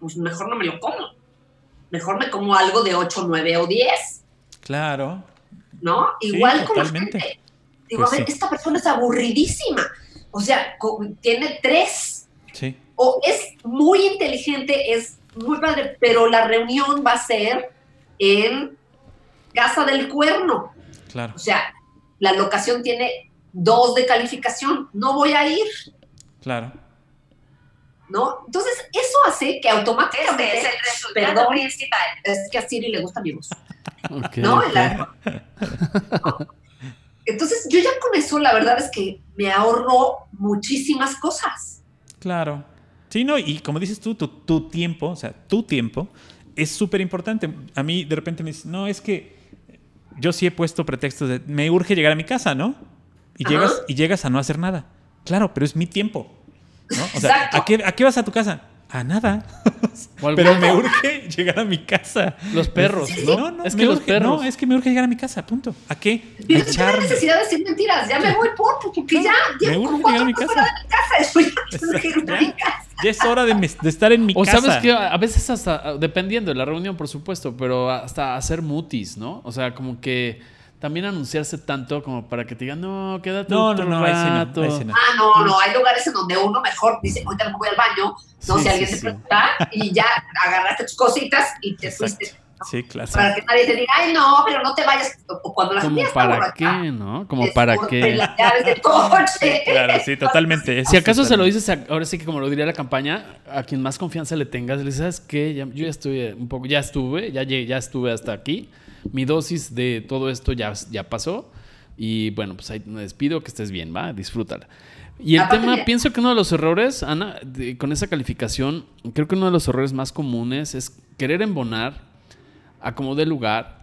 pues mejor no me lo como. Mejor me como algo de 8, 9 o 10, Claro. ¿no? Sí, Igual totalmente. gente. Digo, Pues a ver, sí. esta persona es aburridísima. O sea, tiene tres. Sí. O es muy inteligente, es muy padre, pero la reunión va a ser en Casa del Cuerno. Claro. O sea, la locación tiene dos de calificación. No voy a ir. Claro. ¿No? Entonces, eso hace que automáticamente. Este es el resultado perdón, principal. Es que a Siri le gusta mi voz. ¿No? La- Entonces, yo ya con eso, la verdad es que me ahorro muchísimas cosas. Claro. Sí, no, y como dices tú, tu, tu tiempo, o sea, tu tiempo es súper importante. A mí de repente me dicen, no, es que yo sí he puesto pretextos de, me urge llegar a mi casa, ¿no? Y, Ajá. llegas, y llegas a no hacer nada. Claro, pero es mi tiempo. ¿no? O sea. ¿a qué, ¿a qué vas a tu casa? A nada. O pero me urge llegar a mi casa. Los perros, Sí, sí, ¿no? No, no, es me que los urge- perros. No, es que me urge llegar a mi casa, punto. ¿A qué? A Y no tengo echarme. necesidad de decir mentiras. Ya me voy por, porque ya Me llevo urge llegar a mi casa. Ya. Ya es hora de, me- de estar en mi O casa. sabes que a veces hasta, dependiendo de la reunión, por supuesto, pero hasta hacer mutis, ¿no? O sea, como que también anunciarse tanto como para que te digan, no, quédate No, no, no, ahí sí no, rato". ahí sí no. Ah, no, no, hay lugares en donde uno mejor dice, ahorita me voy al baño, no, Sí, si alguien sí, te sí. pregunta, y ya agarraste tus cositas y te Exacto. fuiste. Sí, claro. Para que nadie te diga, ay, no, pero no te vayas. O cuando la Como gente está para borracha, qué, ¿no? Como para qué. las llaves del coche. Claro, sí, totalmente. Si acaso se lo dices, a- ahora sí que como lo diría la campaña, a quien más confianza le tengas, le dices, ¿sabes qué? Ya- yo ya estuve un poco, ya estuve, ya llegué, ya estuve hasta aquí. Mi dosis de todo esto ya, ya pasó. Y bueno, pues ahí me despido, que estés bien, va, disfrútala. Y el Aparte tema, pienso que uno de los errores, Ana, de- con esa calificación, creo que uno de los errores más comunes es querer embonar a como de lugar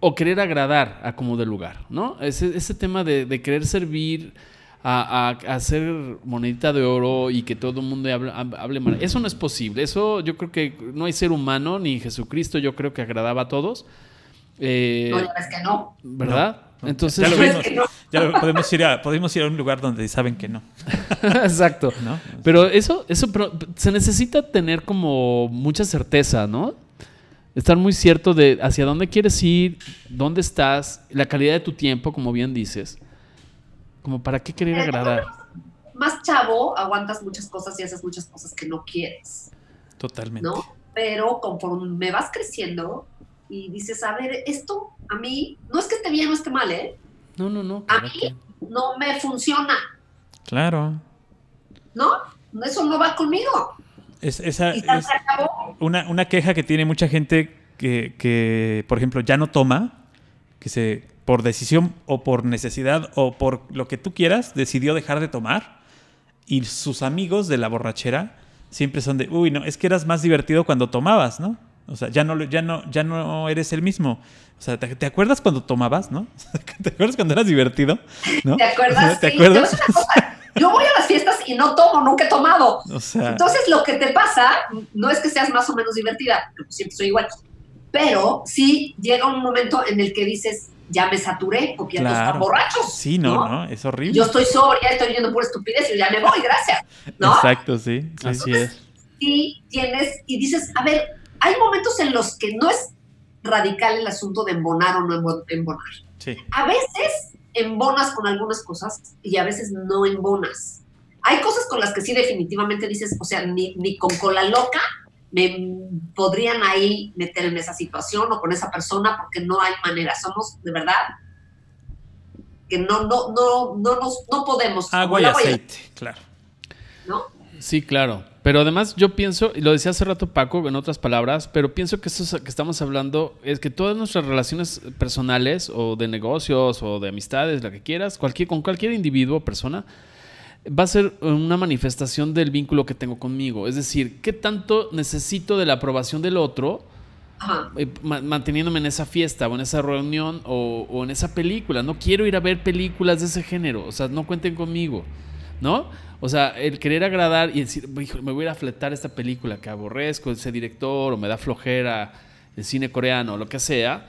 o querer agradar a como de lugar, ¿no? Ese, ese tema de, de querer servir a, a- a hacer monedita de oro y que todo el mundo hable, hable mal. Eso no es posible. Eso yo creo que no hay ser humano, ni Jesucristo yo creo que agradaba a todos. Eh, No, ya ves que no. ¿Verdad? No, Entonces, ya lo ¿Sabes vimos. que no? Ya lo- podemos ir, a, podemos ir a un lugar donde saben que no. exacto. ¿no? Pero eso, eso pero se necesita tener como mucha certeza, ¿no? Estar muy cierto de hacia dónde quieres ir, dónde estás, la calidad de tu tiempo, como bien dices. Como para qué querer agradar. Más chavo, aguantas muchas cosas y haces muchas cosas que no quieres, Totalmente. ¿no? Pero conforme vas creciendo y dices, a ver, esto a mí, no es que esté bien o esté mal, ¿eh? No, no, no. A mí no me funciona, Claro. ¿no? Eso no va conmigo. Es, esa, Y es acabó. una, una queja que tiene mucha gente que, que, por ejemplo, ya no toma, que se por decisión o por necesidad o por lo que tú quieras, decidió dejar de tomar. Y sus amigos de la borrachera siempre son de, uy, no, es que eras más divertido cuando tomabas, ¿no? O sea, ya no, ya no, ya no eres el mismo. O sea, ¿te, te acuerdas cuando tomabas, no? ¿Te acuerdas cuando eras divertido? ¿no? ¿Te acuerdas? ¿Te Sí, acuerdas? Yo voy a las fiestas y no tomo, nunca he tomado. O sea, Entonces, lo que te pasa no es que seas más o menos divertida, porque pues siempre soy igual, pero sí llega un momento en el que dices, ya me saturé, porque ya todos Claro. están borrachos. sí, no, no, es horrible. Yo estoy sobria, estoy viendo pura estupidez y ya me voy, gracias. ¿No? Exacto, sí. sí. Así es. Y tienes, y dices, a ver, hay momentos en los que no es radical el asunto de embonar o no embo- embonar. Sí. A veces embonas con algunas cosas y a veces no embonas. Hay cosas con las que sí definitivamente dices, o sea, ni, ni con cola loca me podrían ahí meter en esa situación o con esa persona porque no hay manera. Somos, de verdad, que no, no, no, no, nos, no podemos. Agua y aceite, claro. ¿no? Sí, claro. Pero además yo pienso, y lo decía hace rato Paco, en otras palabras, pero pienso que eso que estamos hablando es que todas nuestras relaciones personales o de negocios o de amistades, la que quieras, cualquier, con cualquier individuo o persona, va a ser una manifestación del vínculo que tengo conmigo. Es decir, ¿qué tanto necesito de la aprobación del otro? Ajá. eh, ma- manteniéndome en esa fiesta o en esa reunión o, o en esa película. No quiero ir a ver películas de ese género. O sea, no cuenten conmigo. ¿No? O sea, el querer agradar y decir, "Híjole, me voy a ir a fletar esta película que aborrezco, ese director, o me da flojera el cine coreano, o lo que sea.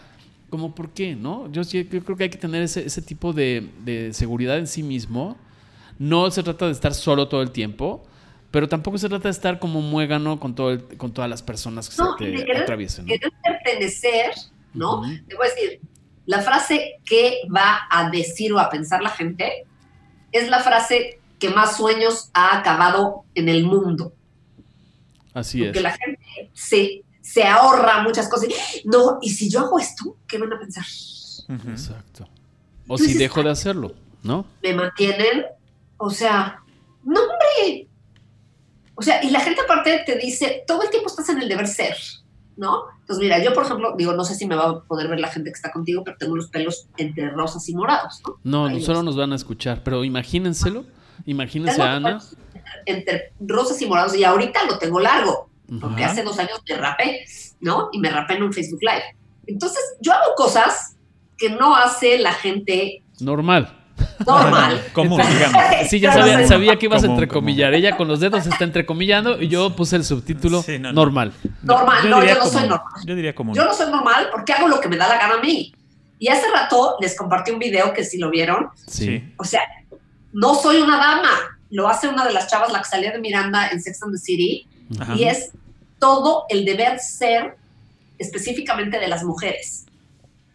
Como, ¿por qué? ¿No? Yo, yo creo que hay que tener ese, ese tipo de, de seguridad en sí mismo. No se trata de estar solo todo el tiempo, pero tampoco se trata de estar como muégano con, todo el- con todas las personas que No, se te querer- atraviesen. ¿no? Querer pertenecer, ¿no? Te voy a decir, la frase que va a decir o a pensar la gente es la frase que más sueños ha acabado en el mundo. Así Porque es. la gente se, se ahorra muchas cosas. No, y si yo hago esto, ¿qué van a pensar? Exacto. O si dices, dejo de hacerlo, ¿no? me mantienen, o sea, no hombre. O sea, y la gente aparte te dice, todo el tiempo estás en el deber ser, ¿no? Entonces, mira, yo por ejemplo, digo, no sé si me va a poder ver la gente que está contigo, pero tengo los pelos entre rosas y morados, ¿no? No, Ahí solo los- nos van a escuchar, pero imagínenselo. Imagínense Ana. Entre rosas y morados, y ahorita lo tengo largo, porque Ajá. hace dos años me rapé, ¿no? Y me rapé en un Facebook Live. Entonces, yo hago cosas que no hace la gente Normal. normal. ¿Cómo? Sí, ya sabía, sabía que ibas a ¿Cómo, entrecomillar. Ella con los dedos está entrecomillando y yo puse el subtítulo Sí, no, no. normal. Normal, no, yo no soy normal. Yo diría como Yo no soy normal porque hago lo que me da la gana a mí. Y hace rato les compartí un video que si lo vieron, Sí. o sea, no soy una dama. Lo hace una de las chavas, la que salía de Miranda en Sex and the City, Ajá. y es todo el deber ser específicamente de las mujeres.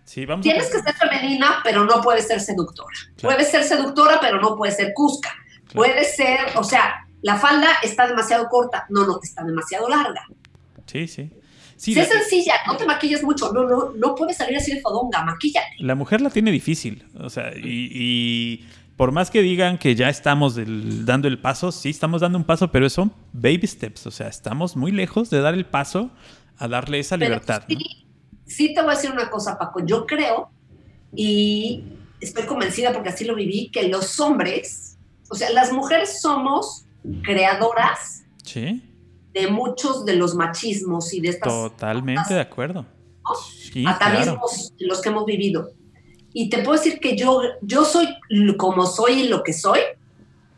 Sí, vamos a- Tienes que ser femenina, pero no puedes ser seductora. Claro. Puedes ser seductora, pero no puedes ser cusca. Puedes ser, o sea, la falda está demasiado corta. No, no, está demasiado larga. Sí, sí. Sí, la, sencilla, no te maquilles mucho. No, no, no puedes salir así de fodonga, maquíllate. la mujer la tiene difícil. O sea, y, y por más que digan que ya estamos dando el paso, sí estamos dando un paso, pero son baby steps. O sea, estamos muy lejos de dar el paso a darle esa Pero libertad. ¿no? sí, sí te voy a decir una cosa, Paco. Yo creo y estoy convencida porque así lo viví, que los hombres, o sea, las mujeres somos creadoras Sí, de muchos de los machismos y de estas totalmente de acuerdo. Sí, atavismos en los que hemos vivido. Y te puedo decir que yo, yo soy como soy y lo que soy,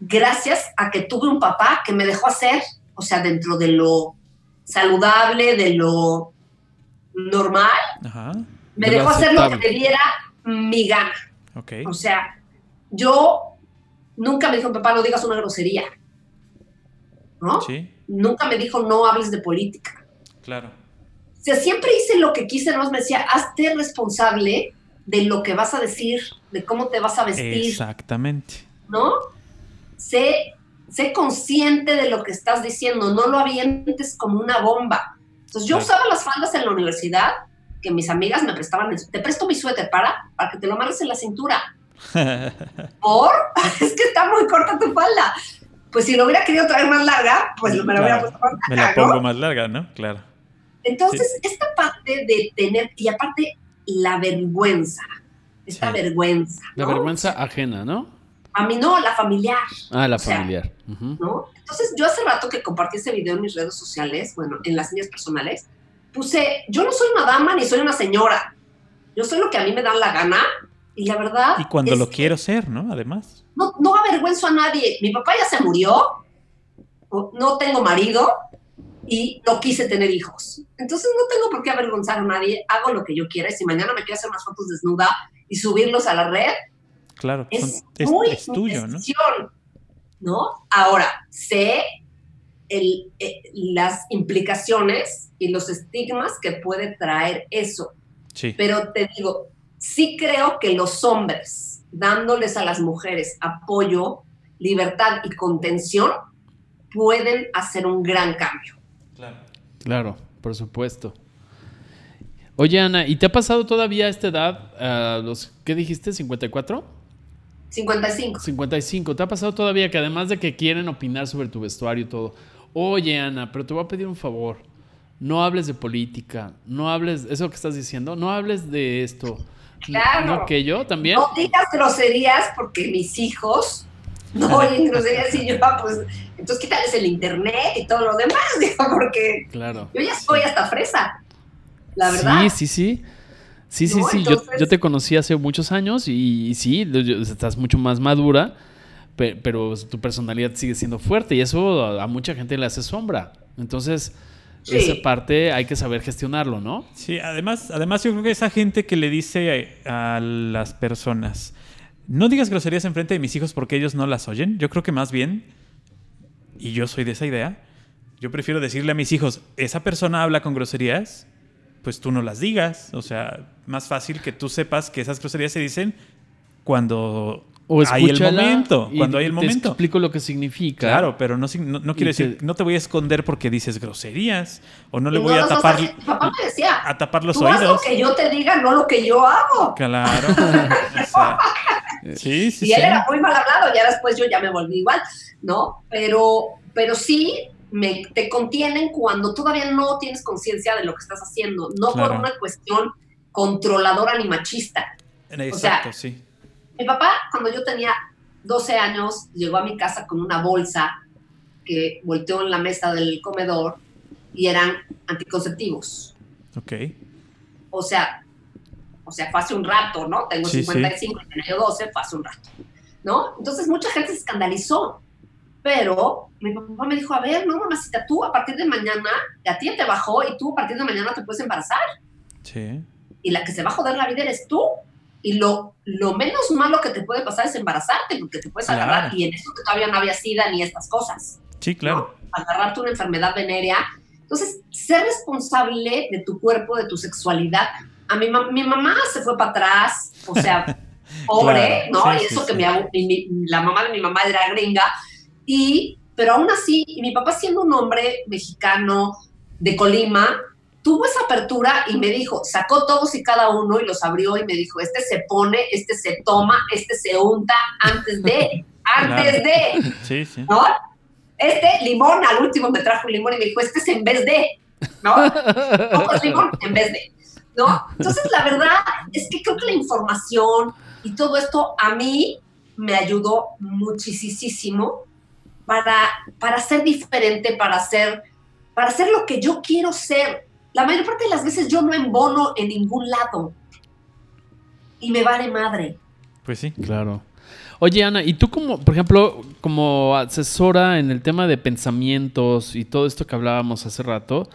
gracias a que tuve un papá que me dejó hacer, o sea, dentro de lo saludable, de lo normal, Ajá, me dejó hacer lo que me diera mi gana. O sea, yo nunca me dijo, papá, no digas una grosería. ¿No? Sí, Nunca me dijo, no hables de política. claro. O sea, siempre hice lo que quise, no me decía, hazte responsable de lo que vas a decir, de cómo te vas a vestir, Exactamente. ¿no? Sé, sé consciente de lo que estás diciendo, no lo avientes como una bomba. Entonces yo Claro. usaba las faldas en la universidad, que mis amigas me prestaban, el- te presto mi suéter para, para que te lo amarres en la cintura. ¿Por? es que está muy corta tu falda. Pues si lo hubiera querido traer más larga, pues me la hubiera puesto más Me la larga, ¿no? pongo más larga, ¿no? Claro. Entonces, esta parte de tener, y aparte, la vergüenza, esta Sí. vergüenza. La ¿no? vergüenza ajena, ¿no? A mí no, la familiar, Ah, la O sea, familiar. Ujú. ¿no? Entonces, yo hace rato que compartí ese video en mis redes sociales, bueno, en las mías personales, puse, yo no soy una dama ni soy una señora, yo soy lo que a mí me da la gana, y la verdad. Y cuando es lo quiero ser, ¿no? Además. No, no avergüenzo a nadie. Mi papá ya se murió, no tengo marido y no quise tener hijos. Entonces no tengo por qué avergonzar a nadie, hago lo que yo quiera y si mañana me quiero hacer unas fotos desnuda y subirlos a la red, Claro. es, son- muy es ¿no? Ahora, sé el- eh, las implicaciones y los estigmas que puede traer eso, Sí. pero te digo, sí creo que los hombres, dándoles a las mujeres apoyo, libertad y contención, pueden hacer un gran cambio. Claro. Por supuesto. Oye, Ana, ¿y te ha pasado todavía a esta edad, a los, ¿qué dijiste? ¿54? 55. 55. ¿Te ha pasado todavía que además de que quieren opinar sobre tu vestuario y todo, oye, Ana, pero te voy a pedir un favor, no hables de política, no hables, eso que estás diciendo, no hables de esto. Claro. ¿No aquello también? No digas groserías porque mis hijos no oyen groserías y yo, ah, pues, entonces quítales el internet y todo lo demás, digo, porque Claro. yo ya estoy hasta fresa, la verdad. Sí, sí, sí. Sí, sí, No, sí. Yo, entonces- yo te conocí hace muchos años y, y sí, estás mucho más madura, pe- pero, tu personalidad sigue siendo fuerte y eso a, a mucha gente le hace sombra. Entonces, Sí. esa parte hay que saber gestionarlo, ¿no? Sí, además, además yo creo que esa gente que le dice a, a las personas, no digas groserías enfrente de mis hijos porque ellos no las oyen, yo creo que más bien, y yo soy de esa idea, yo prefiero decirle a mis hijos, esa persona habla con groserías, pues tú no las digas, o sea, más fácil que tú sepas que esas groserías se dicen cuando O hay el momento, y cuando hay el te momento. explico lo que significa. Claro, pero no, no, no quiere Y te- decir, no te voy a esconder porque dices groserías o no le voy a tapar, papá me decía, a tapar los tú haz lo oídos. que yo te diga, no lo que yo hago. Claro. O sea, sí, sí, y él sí. era muy mal hablado, ya después yo ya me volví igual, ¿no? Pero, pero sí me, te contienen cuando todavía no tienes conciencia de lo que estás haciendo, no por una cuestión controladora ni machista. Exacto, sí. Mi papá, cuando yo tenía 12 años, llegó a mi casa con una bolsa que volteó en la mesa del comedor y eran anticonceptivos. Ok. O sea, o sea, fue hace un rato, ¿no? Tengo Sí, sí. 55 y tenía yo 12, fue hace un rato, ¿no? Entonces mucha gente se escandalizó, pero mi papá me dijo, a ver, no, mamacita, tú a partir de mañana, a ti te bajó y tú a partir de mañana te puedes embarazar Sí. y la que se va a joder la vida eres tú. Y lo, lo menos malo que te puede pasar es embarazarte, porque te puedes Claro. agarrar, y en eso que todavía no había sida ni estas cosas, Sí, claro. agarrarte una enfermedad venérea. Entonces, ser responsable de tu cuerpo, de tu sexualidad. A mi, mi mamá se fue para atrás, o sea, pobre, Claro, ¿no? sí, y sí, eso que sí. mi abu- mi- mi- la mamá de mi mamá era gringa, y, pero aún así, y mi papá siendo un hombre mexicano de Colima, tuvo esa apertura y me dijo, sacó todos y cada uno y los abrió y me dijo, este se pone, este se toma, este se unta antes de, antes Claro. de, Sí, sí. ¿no? Este limón, al último me trajo un limón y me dijo, este es en vez de, ¿no? Pocos limón en vez de, ¿no? Entonces, la verdad es que creo que la información y todo esto a mí me ayudó muchísimo para, para ser diferente, para ser, para ser lo que yo quiero ser. La mayor parte de las veces yo no embono en ningún lado y me vale madre. Pues sí. Claro. Oye, Ana, ¿y tú como, por ejemplo, como asesora en el tema de pensamientos y todo esto que hablábamos hace rato,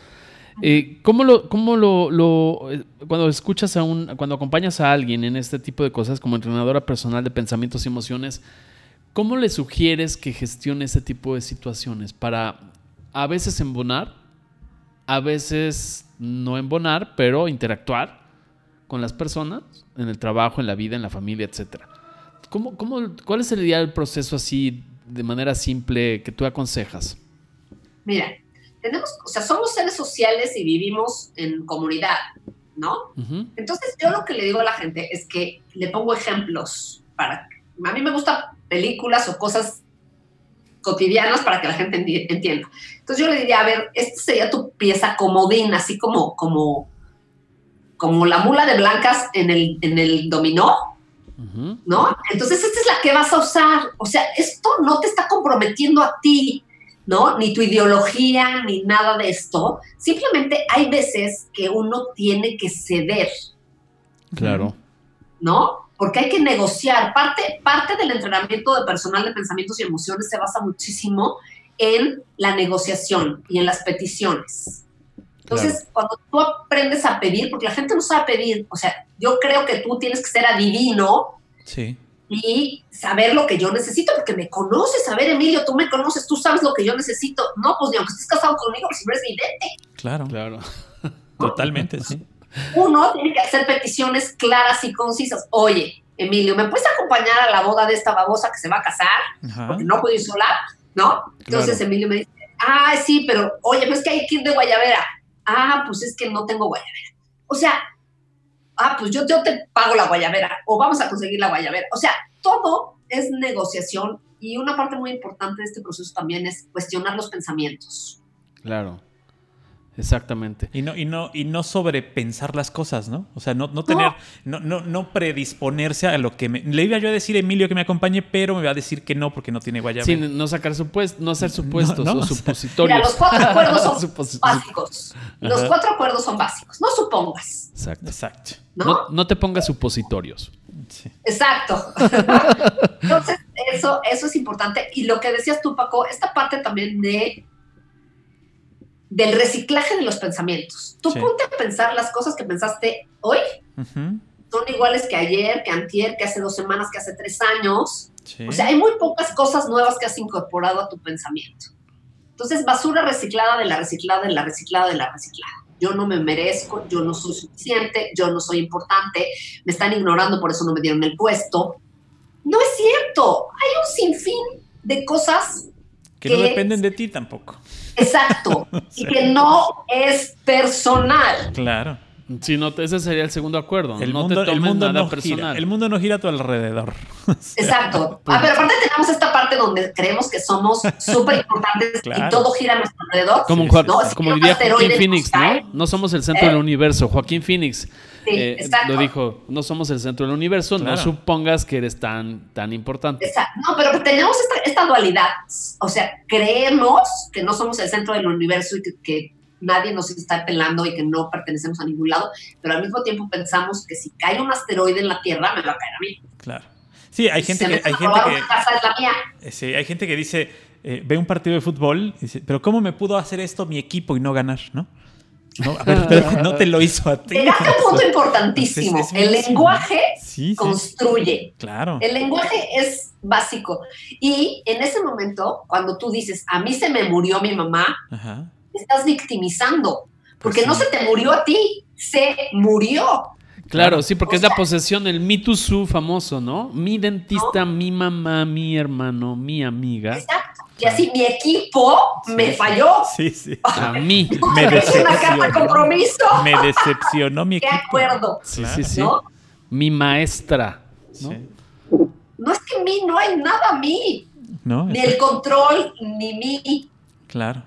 eh, ¿cómo lo, cómo lo, lo- eh, cuando escuchas a un, cuando acompañas a alguien en este tipo de cosas como entrenadora personal de pensamientos y emociones, ¿cómo le sugieres que gestione ese tipo de situaciones para a veces embonar, a veces no embonar, pero interactuar con las personas en el trabajo, en la vida, en la familia, etcétera? ¿Cómo, cómo, ¿Cuál sería el proceso así de manera simple que tú aconsejas? Mira, tenemos, o sea, somos seres sociales y vivimos en comunidad, ¿no? Entonces yo lo que le digo a la gente es que le pongo ejemplos para... A mí me gustan películas o cosas cotidianas para que la gente enti- entienda. Entonces yo le diría, a ver, esta sería tu pieza comodín, así como, como, como la mula de blancas en el, en el dominó. ¿no? Entonces esta es la que vas a usar. O sea, esto no te está comprometiendo a ti, ¿no? Ni tu ideología, ni nada de esto. Simplemente hay veces que uno tiene que ceder, Claro. ¿no? Porque hay que negociar. Parte, parte del entrenamiento de personal de pensamientos y emociones se basa muchísimo en la negociación y en las peticiones. Entonces, cuando tú aprendes a pedir, porque la gente no sabe pedir, o sea, yo creo que tú tienes que ser adivino Sí. Y saber lo que yo necesito, porque me conoces. A ver, Emilio, tú me conoces, tú sabes lo que yo necesito. No, pues ni aunque estés casado conmigo, si no eres vidente. Claro. Claro. Totalmente, sí. Uno tiene que hacer peticiones claras y concisas. Oye, Emilio, ¿me puedes acompañar a la boda de esta babosa que se va a casar? Ajá. Porque no puedo ir sola, ¿no? Entonces Claro. Emilio me dice, ah, sí, pero oye, pues que hay que ir de guayabera. Ah, pues es que no tengo guayabera. O sea, ah, pues yo, te pago la guayabera o vamos a conseguir la guayabera. O sea, todo es negociación y una parte muy importante de este proceso también es cuestionar los pensamientos. Claro. Exactamente. Y no, y no, y no sobrepensar las cosas, ¿no? O sea, no, no tener, no, no, no predisponerse a lo que me. Le iba yo a decir a Emilio que me acompañe, pero me va a decir que no porque no tiene guayaba. Sin no sacar supuestos, no hacer supuestos no, o o sea, supositorios. Mira, los cuatro acuerdos son básicos. Los Ajá. cuatro acuerdos son básicos. No supongas, Exacto. Exacto. ¿no? No, no te pongas supositorios. Sí. Exacto. Entonces, eso, eso es importante. Y lo que decías tú, Paco, esta parte también de del reciclaje de los pensamientos. Tú Sí. ponte a pensar las cosas que pensaste hoy son iguales que ayer, que antier, que hace dos semanas, que hace tres años. Sí. O sea, hay muy pocas cosas nuevas que has incorporado a tu pensamiento. Entonces, basura reciclada de la reciclada, de la reciclada, de la reciclada. Yo no me merezco, yo no soy suficiente, yo no soy importante, me están ignorando, por eso no me dieron el puesto. No es cierto. Hay un sinfín de cosas que, no dependen de ti tampoco. Exacto. Y que no es personal. Claro. Sí, no, ese sería el segundo acuerdo. El no mundo, te el mundo nada no personal. gira. El mundo no gira a tu alrededor. Exacto. Ah, pero aparte tenemos esta parte donde creemos que somos súper importantes Claro. y todo gira a nuestro alrededor. Como, Sí. Si como diría Joaquín Phoenix, ¿no? No somos el centro ¿eh? del universo. Joaquín Phoenix Sí, eh, lo dijo, no somos el centro del universo, no Claro. supongas que eres tan, tan importante. Exacto. No, pero tenemos esta, esta dualidad. O sea, creemos que no somos el centro del universo y que, que nadie nos está pelando y que no pertenecemos a ningún lado, pero al mismo tiempo pensamos que si cae un asteroide en la Tierra, me va a caer a mí. Claro. Sí, hay gente que, hay gente que, casa es la mía. eh, sí, hay gente que dice, eh, ve un partido de fútbol y dice, pero ¿cómo me pudo hacer esto mi equipo y no ganar? ¿No? No, a ver, pero no te lo hizo a ti. Un punto importantísimo. Es- es el lenguaje Sí, sí, construye. claro. El lenguaje es básico. Y en ese momento, cuando tú dices, a mí se me murió mi mamá, Ajá. te estás victimizando. Porque Pues no sí. se te murió a ti, se murió. Claro, sí, porque O es la posesión, el Me Too Su famoso, ¿no? Mi dentista, mi mamá, mi hermano, mi amiga. Exacto. Y así mi equipo me falló. Sí, sí. A mí. Me Es una carta de decepcionó. compromiso. Me decepcionó mi De equipo. acuerdo. Sí, Claro. sí, sí. ¿No? Mi maestra. ¿no? Sí. No es que en mí no hay nada a mí. ¿No? Ni el control, ni mí. Claro.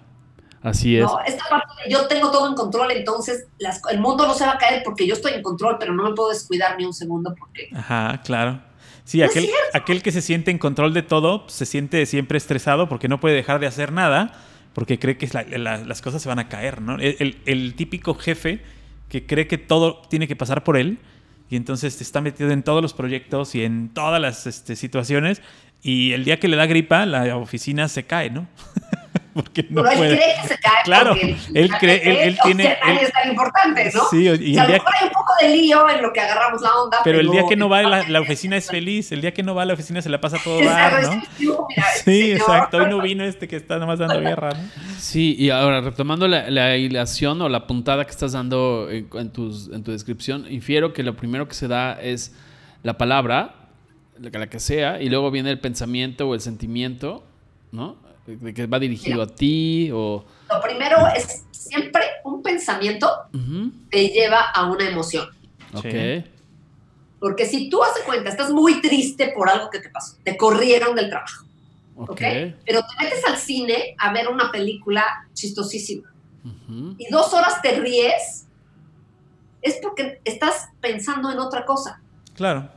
Así es. No, esta parte de yo tengo todo en control, entonces las- el mundo no se va a caer porque yo estoy en control, pero no me puedo descuidar ni un segundo porque Ajá, claro. Sí, aquel, aquel que se siente en control de todo se siente siempre estresado porque no puede dejar de hacer nada porque cree que la- la- las cosas se van a caer, ¿no? El, el- el típico jefe que cree que todo tiene que pasar por él y entonces está metido en todos los proyectos y en todas las este, situaciones y el día que le da gripa la oficina se cae, ¿no? porque no pero él puede. cree que se cae. Claro, porque él cree- él- él o sea, tiene- nadie él- es tan importante, ¿no? Sí, y O el sea, a lo día mejor hay un poco de lío en lo que agarramos la onda. pero el día que no va la, oficina es feliz, el día que no va a la oficina se la pasa todo Exacto, es ¿no? mira, Sí, exacto. Hoy no vino este que está nada más dando guerra, ¿no? Sí, y ahora retomando la, la hilación o la puntada que estás dando en, en tus- en tu descripción, infiero que lo primero que se da es la palabra, la que sea, y luego viene el pensamiento o el sentimiento, ¿no? De que va dirigido a ti o... Lo primero es siempre un pensamiento Ujú, te lleva a una emoción. Ok. Porque si tú haces cuenta, estás muy triste por algo que te pasó, te corrieron del trabajo, Ok. ¿ok? Pero te metes al cine a ver una película chistosísima y dos horas te ríes, es porque estás pensando en otra cosa. Claro.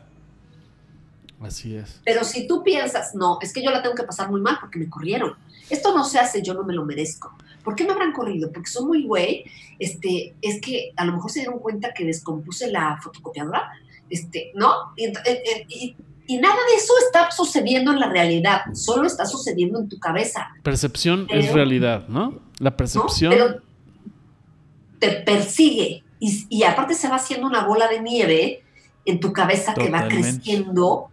Así es. Pero si tú piensas, no, es que yo la tengo que pasar muy mal porque me corrieron. Esto no se hace, yo no me lo merezco. ¿Por qué me habrán corrido? Porque soy muy güey. Este, es que a lo mejor se dieron cuenta que descompuse la fotocopiadora. Este, ¿no? Y, eh, eh, y- y nada de eso está sucediendo en la realidad. Solo está sucediendo en tu cabeza. Percepción es realidad, ¿no? La ¿no? percepción... Pero te persigue. Y, y aparte se va haciendo una bola de nieve en tu cabeza que va creciendo.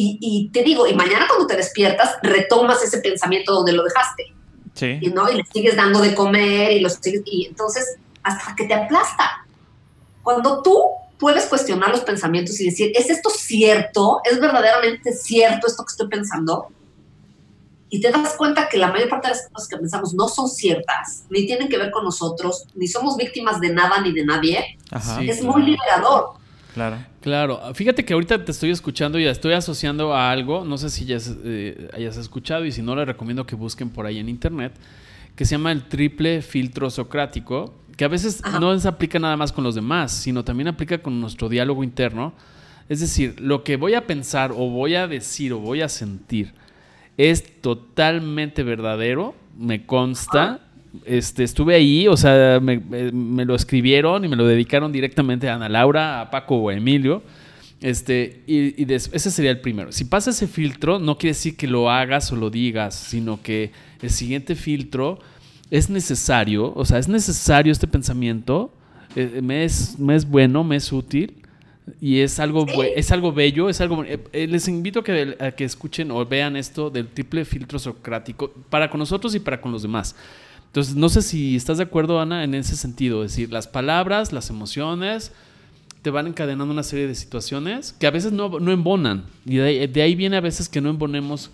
Y, y te digo, y mañana cuando te despiertas, retomas ese pensamiento donde lo dejaste. Sí. y, ¿no? y le sigues dando de comer y lo sigues, y entonces hasta que te aplasta. Cuando tú puedes cuestionar los pensamientos y decir, ¿es esto cierto? ¿Es verdaderamente cierto esto que estoy pensando? Y te das cuenta que la mayor parte de las cosas que pensamos no son ciertas, ni tienen que ver con nosotros, ni somos víctimas de nada ni de nadie. Ajá. Sí. es claro. muy liberador. Claro. Claro, fíjate que ahorita te estoy escuchando y estoy asociando a algo, no sé si ya eh, hayas escuchado y si no, les recomiendo que busquen por ahí en internet, que se llama el triple filtro socrático, que a veces Ajá. no se aplica nada más con los demás, sino también aplica con nuestro diálogo interno. Es decir, lo que voy a pensar o voy a decir o voy a sentir es totalmente verdadero, me consta. Este, estuve ahí, o sea, me, me- lo escribieron y me lo dedicaron directamente a Ana Laura, a Paco o a Emilio. Este, y, y des- ese sería el primero. Si pasa ese filtro, no quiere decir que lo hagas o lo digas, sino que el siguiente filtro es necesario, o sea, es necesario este pensamiento, eh, me, es, me es bueno, me es útil y es algo, es algo bello, es algo... eh, eh, les invito a que, a que escuchen o vean esto del triple filtro socrático para con nosotros y para con los demás. Entonces, no sé si estás de acuerdo, Ana, en ese sentido, es decir, las palabras, las emociones, te van encadenando una serie de situaciones que a veces no, no embonan. Y de ahí, de ahí viene a veces que no embonemos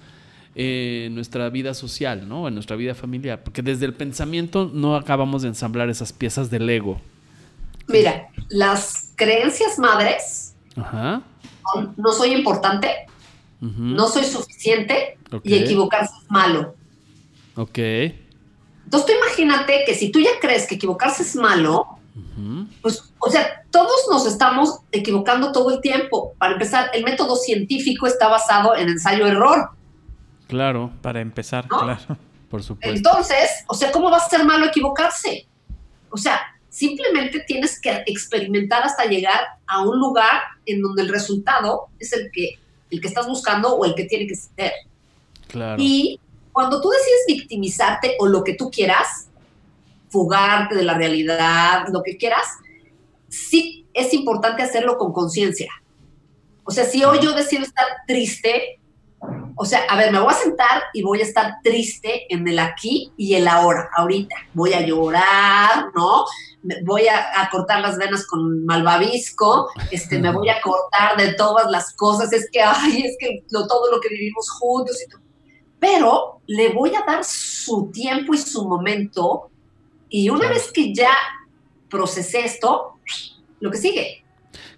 eh, nuestra vida social, ¿no? En nuestra vida familiar. Porque desde el pensamiento no acabamos de ensamblar esas piezas del ego. Mira, las creencias madres Ajá. son, no soy importante, no soy suficiente y equivocarse es malo. Ok. Entonces tú imagínate que si tú ya crees que equivocarse es malo, pues, o sea, todos nos estamos equivocando todo el tiempo. Para empezar, el método científico está basado en ensayo-error. Claro, Para empezar, ¿No? claro. por supuesto. Entonces, o sea, ¿cómo va a ser malo equivocarse? O sea, simplemente tienes que experimentar hasta llegar a un lugar en donde el resultado es el que, el que estás buscando o el que tiene que ser. Claro. Y cuando tú decides victimizarte o lo que tú quieras, fugarte de la realidad, lo que quieras, sí es importante hacerlo con conciencia. O sea, si hoy yo decido estar triste, o sea, a ver, me voy a sentar y voy a estar triste en el aquí y el ahora, ahorita. Voy a llorar, ¿no? Voy a, cortar las venas con malvavisco, este, me voy a cortar de todas las cosas. Es que, ay, es que todo lo que vivimos juntos y todo pero le voy a dar su tiempo y su momento. Y una Claro. vez que ya procesé esto, lo que sigue.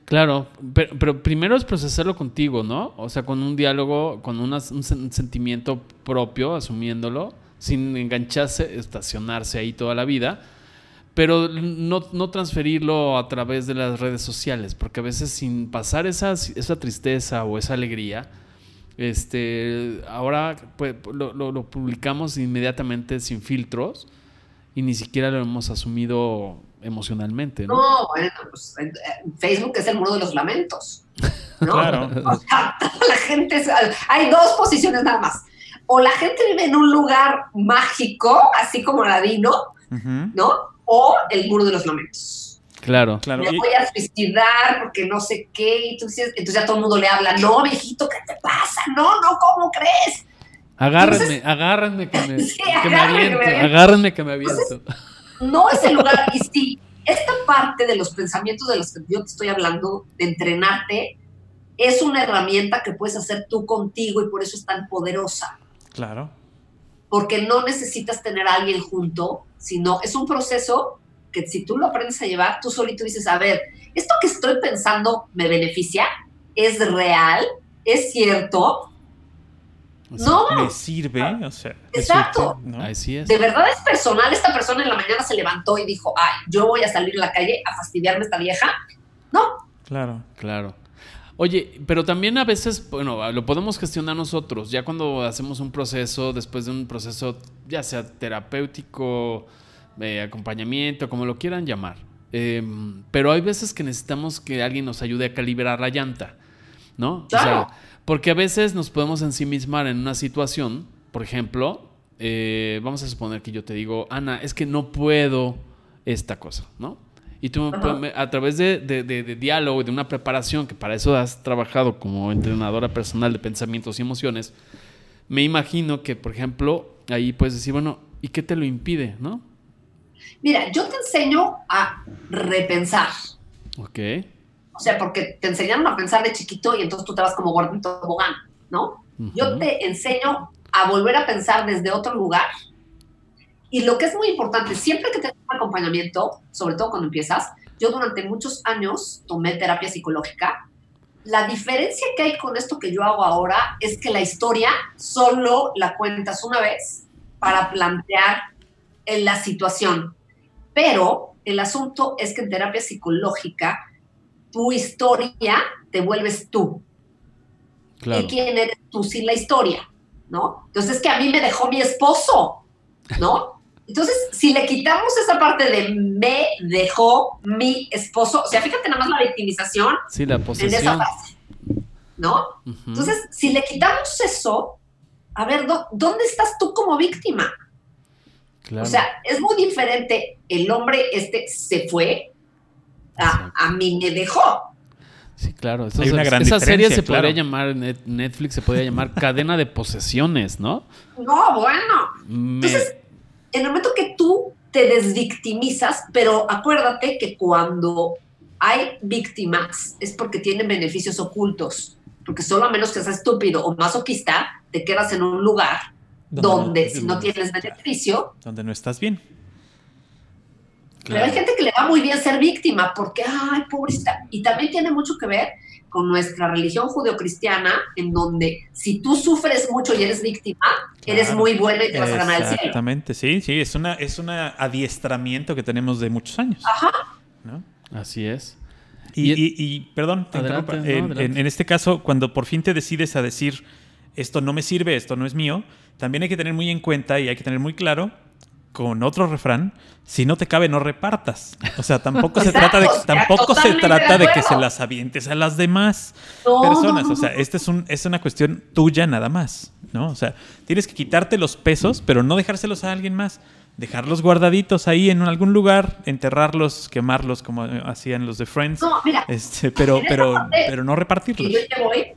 Claro, pero, pero primero es procesarlo contigo, ¿no? O sea, con un diálogo, con unas- un, sen- sentimiento propio, asumiéndolo, sin engancharse, estacionarse ahí toda la vida, pero no, no transferirlo a través de las redes sociales, porque a veces sin pasar esa, esa tristeza o esa alegría, este, ahora pues, lo, lo- lo publicamos inmediatamente sin filtros y ni siquiera lo hemos asumido emocionalmente, ¿no? No, bueno, pues Facebook es el muro de los lamentos. ¿no? Claro. O sea, toda la gente, es- hay dos posiciones nada más. O la gente vive en un lugar mágico, así como Aladino, ¿no? O el muro de los lamentos. Claro. Claro. me voy a suicidar porque no sé qué. Y entonces, entonces ya todo el mundo le habla, no, viejito, ¿qué te pasa? No, no, ¿cómo crees? Agárrenme, agárrenme que me, Sí, que me que aviento. me aviento. Agárrenme que me aviento. No es el lugar. Y sí, esta parte de los pensamientos de los que yo te estoy hablando, de entrenarte, es una herramienta que puedes hacer tú contigo y por eso es tan poderosa. Claro. Porque no necesitas tener a alguien junto, sino es un proceso que si tú lo aprendes a llevar, tú solito dices, a ver, esto que estoy pensando me beneficia, es real, es cierto, O sea, no, Me sirve, o sea. me Exacto. Así es. de verdad es personal. Esta persona en la mañana se levantó y dijo, ay, yo voy a salir a la calle a fastidiarme a esta vieja. No, Claro. Claro. Oye, pero también a veces, bueno, lo podemos gestionar nosotros, ya cuando hacemos un proceso, después de un proceso, ya sea terapéutico, eh, acompañamiento, como lo quieran llamar. Eh, pero hay veces que necesitamos que alguien nos ayude a calibrar la llanta, ¿no? O sea, porque a veces nos podemos ensimismar en una situación, por ejemplo, eh, vamos a suponer que yo te digo, Ana, es que no puedo esta cosa, ¿no? Y tú Ajá. a través de, de- de- de diálogo, de una preparación, que para eso has trabajado como entrenadora personal de pensamientos y emociones, me imagino que, por ejemplo, ahí puedes decir, bueno, ¿y qué te lo impide, no? Mira, yo te enseño a repensar. Ok, O sea, porque te enseñaron a pensar de chiquito y entonces tú te vas como gordito tobogán, ¿no? Yo Ujú. te enseño a volver a pensar desde otro lugar. Y lo que es muy importante, siempre que tengas un acompañamiento, sobre todo cuando empiezas, yo durante muchos años tomé terapia psicológica. La diferencia que hay con esto que yo hago ahora es que la historia solo la cuentas una vez para plantear en la situación. Pero el asunto es que en terapia psicológica, tu historia te vuelves tú claro. y quién eres tú sin la historia, ¿no? Entonces es que a mí me dejó mi esposo, ¿no? Entonces, si le quitamos esa parte de me dejó mi esposo, o sea, fíjate nada más la victimización Sí, la en esa frase, ¿no? Entonces, si le quitamos eso, a ver, ¿dó- ¿dónde estás tú como víctima? Claro. O sea, es muy diferente el hombre este se fue a, a mí me dejó. Sí, claro. Eso Hay se- una gran esa serie se podría llamar, Net- Netflix se podría llamar Cadena de Posesiones, ¿no? No, bueno, Me- Entonces, en el momento que tú te desvictimizas, pero acuérdate que cuando hay víctimas, es porque tienen beneficios ocultos. Porque solo a menos que seas estúpido o masoquista, te quedas en un lugar donde, si no tienes beneficio. Donde no estás bien. Pero hay gente que le va muy bien ser víctima porque, ay, pobrecita. Y también tiene mucho que ver con nuestra religión judeocristiana, en donde si tú sufres mucho y eres víctima, eres muy bueno y te vas a ganar el cielo. Exactamente, sí, sí, es una, es un adiestramiento que tenemos de muchos años. Ajá. Así es. Y, perdón, en, este caso, cuando por fin te decides a decir, esto no me sirve, esto no es mío, también hay que tener muy en cuenta y hay que tener muy claro con otro refrán, si no te cabe no repartas. O sea, tampoco se trata de tampoco se trata de, que se las avientes a las demás personas, o sea, esta es un es una cuestión tuya nada más, ¿no? O sea, tienes que quitarte los pesos, pero no dejárselos a alguien más. Dejarlos guardaditos ahí en algún lugar, enterrarlos, quemarlos como hacían los de Friends. No, mira, este, pero pero pero no repartirlos. yo te voy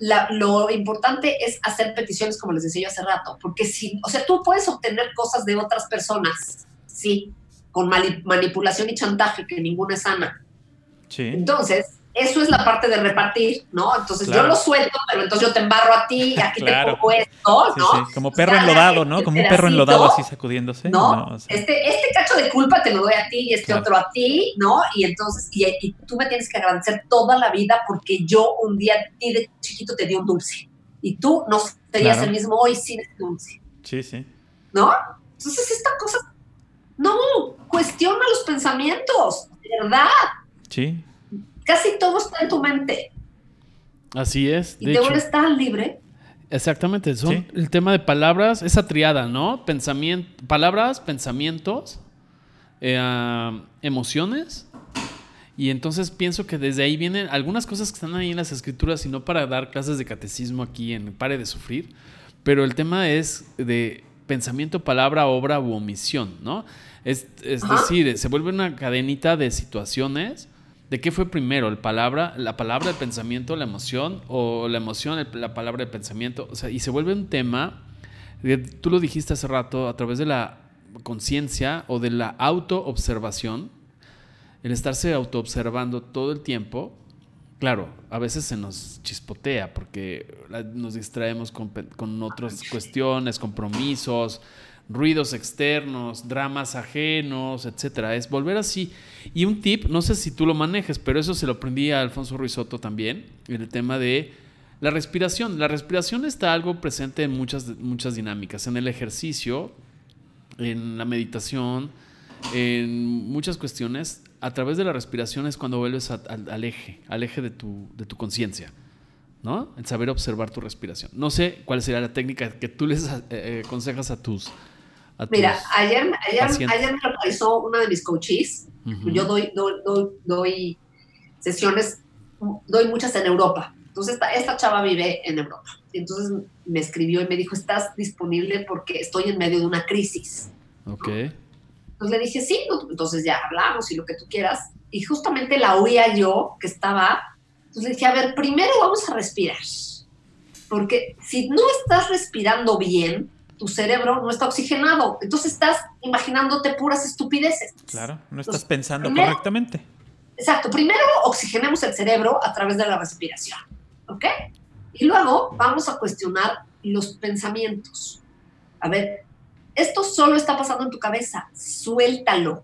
lo importante es hacer peticiones, como les decía yo hace rato, porque si, o sea, tú puedes obtener cosas de otras personas, sí, con manipulación y chantaje, que ninguna es sana. Sí. Entonces, eso es la parte de repartir, ¿no? Entonces yo lo suelto, pero entonces yo te embarro a ti, aquí te pongo esto, ¿no? Como perro enlodado, ¿no? Como un perro enlodado así sacudiéndose. No, este, este cacho de culpa te lo doy a ti y este otro a ti, ¿no? Y entonces, y, tú me tienes que agradecer toda la vida porque yo un día a ti de chiquito te di un dulce. Y tú no serías el mismo hoy sin ese dulce. Sí, sí. ¿No? Entonces esta cosa, no, cuestiona los pensamientos, de verdad. Sí casi todo está en tu mente. Así es. Y te vuelves tan libre. Exactamente, son el tema de palabras, esa triada, ¿no? Pensamiento, palabras, pensamientos, eh, emociones. Y entonces pienso que desde ahí vienen algunas cosas que están ahí en las escrituras y no para dar clases de catecismo aquí en Pare de Sufrir, pero el tema es de pensamiento, palabra, obra u omisión, ¿no? Es, es decir, se vuelve una cadenita de situaciones ¿De qué fue primero? ¿El palabra, ¿La palabra, el pensamiento, la emoción? ¿O la emoción, la palabra, el pensamiento? O sea, y se vuelve un tema, tú lo dijiste hace rato, a través de la conciencia o de la autoobservación, el estarse autoobservando todo el tiempo, claro, a veces se nos chispotea porque nos distraemos con, con otras cuestiones, compromisos, ruidos externos, dramas ajenos, etcétera. Es volver así. Y un tip, no sé si tú lo manejes, pero eso se lo aprendí a Alfonso Ruizotto también, en el tema de la respiración. La respiración está algo presente en muchas, muchas dinámicas, en el ejercicio, en la meditación, en muchas cuestiones. A través de la respiración es cuando vuelves al eje, al eje de tu, de tu conciencia. ¿no? El saber observar tu respiración. No sé cuál sería la técnica que tú les eh, eh, aconsejas a tus, Mira, ayer, ayer, ayer, me localizó una de mis coaches. Yo doy, doy, doy, sesiones, doy muchas en Europa. Entonces, esta, esta chava vive en Europa. Entonces me escribió y me dijo, ¿estás disponible porque estoy en medio de una crisis? Ok. Entonces le dije, sí, entonces ya hablamos y lo que tú quieras. Y justamente la oía yo que estaba. Entonces le dije, a ver, primero vamos a respirar. Porque si no estás respirando bien, tu cerebro no está oxigenado. Entonces estás imaginándote puras estupideces. Claro, no estás pensando correctamente. Exacto. Primero oxigenemos el cerebro a través de la respiración. ¿Ok? Y luego vamos a cuestionar los pensamientos. A ver, esto solo está pasando en tu cabeza. Suéltalo.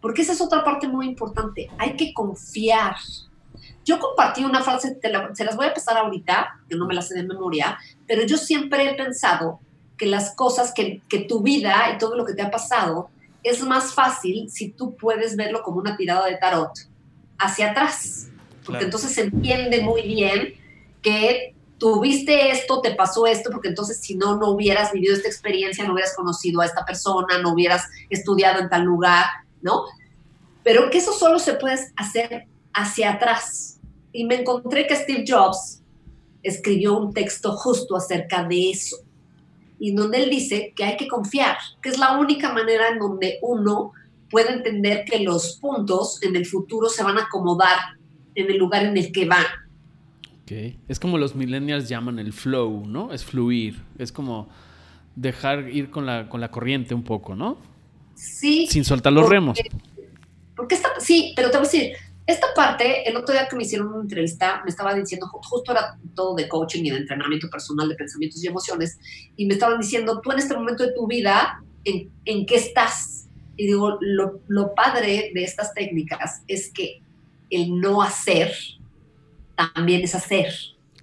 Porque esa es otra parte muy importante. Hay que confiar. Yo compartí una frase, se las voy a pasar ahorita, que no me la sé de memoria, pero yo siempre he pensado que las cosas, que, que tu vida y todo lo que te ha pasado es más fácil si tú puedes verlo como una tirada de tarot hacia atrás. Porque entonces se entiende muy bien que tuviste esto, te pasó esto, porque entonces si no, no hubieras vivido esta experiencia, no hubieras conocido a esta persona, no hubieras estudiado en tal lugar, ¿no? Pero que eso solo se puede hacer hacia atrás. Y me encontré que Steve Jobs escribió un texto justo acerca de eso y donde él dice que hay que confiar, que es la única manera en donde uno puede entender que los puntos en el futuro se van a acomodar en el lugar en el que van. Okay. Es como los millennials llaman el flow, ¿no? Es fluir, es como dejar ir con la, con la corriente un poco, ¿no? Sí. Sin soltar los remos. Porque está, sí, pero te voy a decir, esta parte, el otro día que me hicieron una entrevista, me estaba diciendo, justo era todo de coaching y de entrenamiento personal de pensamientos y emociones, y me estaban diciendo, tú en este momento de tu vida, ¿en, en qué estás? Y digo, lo, lo padre de estas técnicas es que el no hacer también es hacer.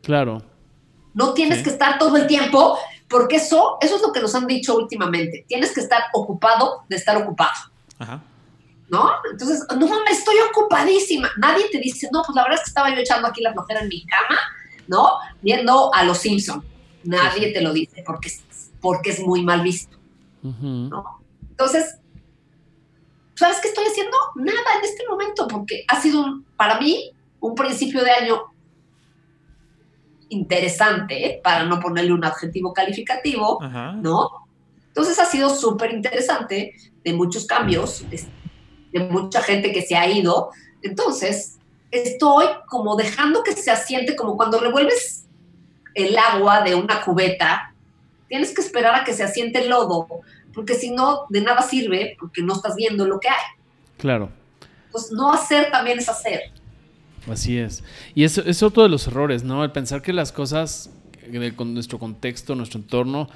Claro. No tienes Sí. que estar todo el tiempo, porque eso, eso es lo que nos han dicho últimamente. Tienes que estar ocupado de estar ocupado. Ajá. ¿No? Entonces, no mames, estoy ocupadísima. Nadie te dice, no, pues la verdad es que estaba yo echando aquí la flojera en mi cama, ¿no? Viendo a los Simpson. Nadie te lo dice porque, es- porque es muy mal visto. ¿no? Entonces, ¿sabes qué estoy haciendo? Nada en este momento, porque ha sido un- para mí un principio de año interesante, ¿eh? para no ponerle un adjetivo calificativo. ¿no? Entonces ha sido súper interesante, de muchos cambios, es- de mucha gente que se ha ido. Entonces, estoy como dejando que se asiente, como cuando revuelves el agua de una cubeta, tienes que esperar a que se asiente el lodo, porque si no, de nada sirve, porque no estás viendo lo que hay. Claro. Entonces, no hacer también es hacer. Así es. Y eso es otro de los errores, ¿no? El pensar que las cosas con nuestro contexto, nuestro entorno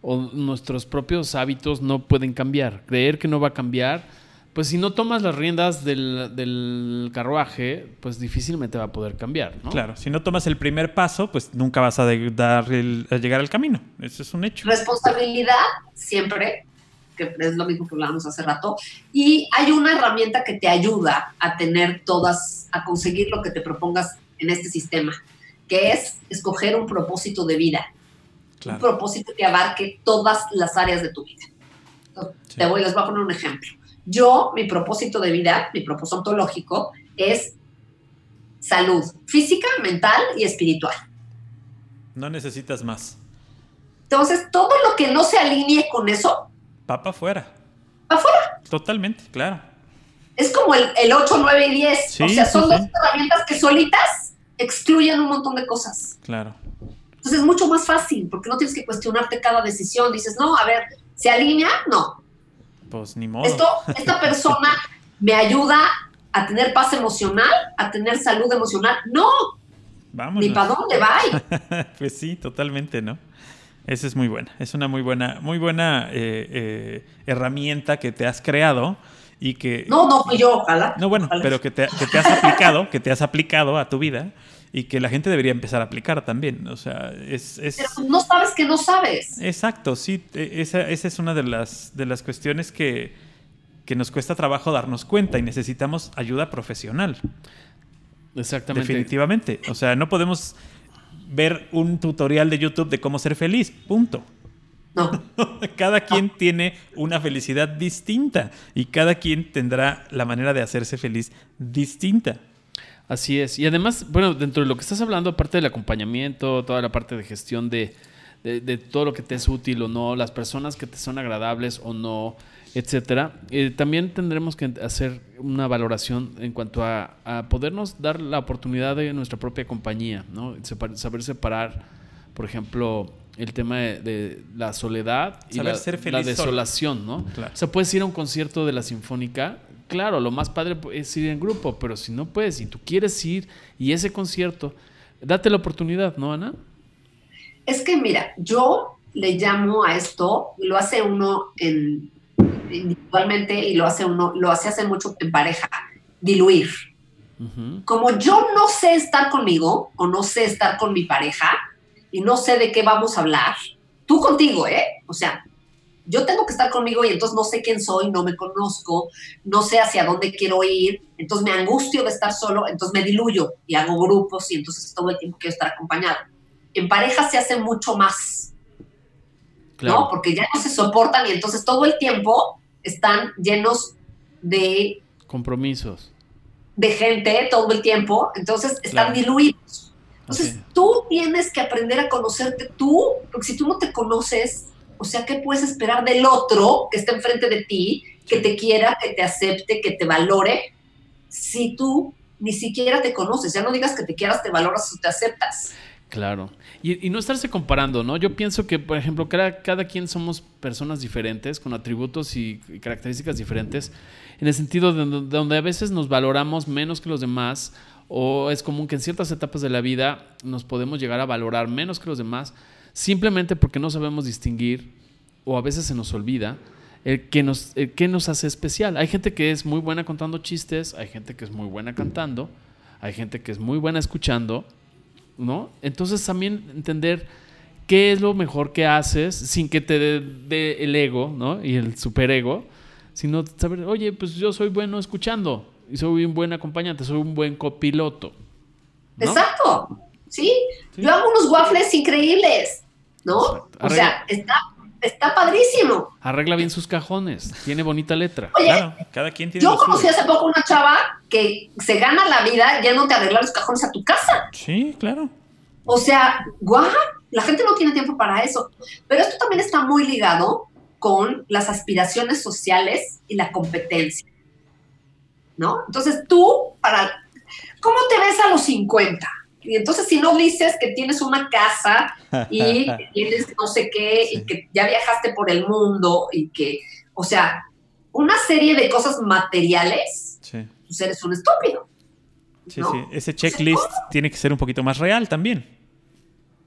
o nuestros propios hábitos no pueden cambiar. Creer que no va a cambiar. Pues si no tomas las riendas del, del carruaje, pues difícilmente va a poder cambiar, ¿no? Claro, si no tomas el primer paso, pues nunca vas a, de- dar el- a llegar al camino. Eso es un hecho. Responsabilidad siempre, que es lo mismo que hablábamos hace rato, y hay una herramienta que te ayuda a tener todas, a conseguir lo que te propongas en este sistema, que es escoger un propósito de vida, un propósito que abarque todas las áreas de tu vida. Entonces, Sí. Te voy, les voy a poner un ejemplo. Yo, mi propósito de vida, mi propósito ontológico, es salud física, mental y espiritual. No necesitas más. Entonces, todo lo que no se alinee con eso, Papa fuera. va afuera. Totalmente, claro. Es como el, el 8, 9 y 10. Sí, o sea, son sí. dos herramientas que solitas excluyen un montón de cosas. Claro. Entonces es mucho más fácil porque no tienes que cuestionarte cada decisión. Dices, no, a ver, ¿se alinea? No. Pues ni modo. Esto, esta persona me ayuda a tener paz emocional, a tener salud emocional. No, Vamos. ni para dónde va. pues sí, totalmente, ¿no? Esa es muy buena. Es una muy buena, muy buena eh, eh, herramienta que te has creado y que. No, no fui yo, ojalá. No, bueno, Ojalá. pero que te, que te has aplicado, que te has aplicado a tu vida y que la gente debería empezar a aplicar también. O sea, es. es- Pero no sabes que no sabes. Exacto, sí. e- Esa, esa es una de las, de las cuestiones que, que nos cuesta trabajo darnos cuenta y necesitamos ayuda profesional. Exactamente. Definitivamente. O sea, no podemos ver un tutorial de YouTube de cómo ser feliz. Punto. No. Cada quien tiene una felicidad distinta y cada quien tendrá la manera de hacerse feliz distinta. Así es. Y además, bueno, dentro de lo que estás hablando, aparte del acompañamiento, toda la parte de gestión de, de- de todo lo que te es útil o no, las personas que te son agradables o no, etcétera, eh, también tendremos que hacer una valoración en cuanto a, a podernos dar la oportunidad de nuestra propia compañía, ¿no? Separ- saber separar, por ejemplo, el tema de, de la soledad y la, ser la desolación, ¿no? Claro. O sea, puedes ir a un concierto de la Sinfónica. Claro, lo más padre es ir en grupo, pero si no puedes, si tú quieres ir y ese concierto, date la oportunidad, ¿no, Ana? Es que mira, yo le llamo a esto, lo hace uno en, individualmente y lo hace uno, lo hace hace mucho en pareja, diluir. Como yo no sé estar conmigo o no sé estar con mi pareja y no sé de qué vamos a hablar, tú contigo, ¿eh? O sea, yo tengo que estar conmigo y entonces no sé quién soy, no me conozco, no sé hacia dónde quiero ir, entonces me angustio de estar solo, entonces me diluyo y hago grupos y entonces todo el tiempo quiero estar acompañado. En pareja se hace mucho más, Claro. ¿no? Porque ya no se soportan y entonces todo el tiempo están llenos de, Compromisos. de gente todo el tiempo, entonces están Claro. diluidos. Entonces Ok. tú tienes que aprender a conocerte tú, porque si tú no te conoces, o sea, ¿qué puedes esperar del otro que está enfrente de ti, que te quiera, que te acepte, que te valore, si tú ni siquiera te conoces? Ya no digas que te quieras, te valoras o te aceptas. Claro. Y, y no estarse comparando, ¿no? Yo pienso que, por ejemplo, cada, cada quien somos personas diferentes, con atributos y, y características diferentes, en el sentido de donde, donde a veces nos valoramos menos que los demás, o es común que en ciertas etapas de la vida nos podemos llegar a valorar menos que los demás, simplemente porque no sabemos distinguir, o a veces se nos olvida, el que nos, el que nos hace especial. Hay gente que es muy buena contando chistes, hay gente que es muy buena cantando, hay gente que es muy buena escuchando, ¿no? Entonces también entender qué es lo mejor que haces sin que te dé el ego, ¿no? Y el superego, sino saber, oye, pues yo soy bueno escuchando y soy un buen acompañante, soy un buen copiloto. ¿no? Exacto. ¿Sí? Yo hago unos waffles increíbles, ¿no? O sea, está, está padrísimo. Arregla bien sus cajones, tiene bonita letra. Oye, Claro, cada quien tiene yo conocí hace poco una chava que se gana la vida ya no te arregla los cajones a tu casa. Sí, claro. O sea, guau, la gente no tiene tiempo para eso. Pero esto también está muy ligado con las aspiraciones sociales y la competencia. ¿No? Entonces tú, para, ¿cómo te ves a los 50? Y entonces si no dices que tienes una casa y que tienes no sé qué Sí. y que ya viajaste por el mundo y que, o sea, una serie de cosas materiales, Sí, pues eres un estúpido. sí, ¿no? sí. Ese checklist tiene que ser un poquito más real también.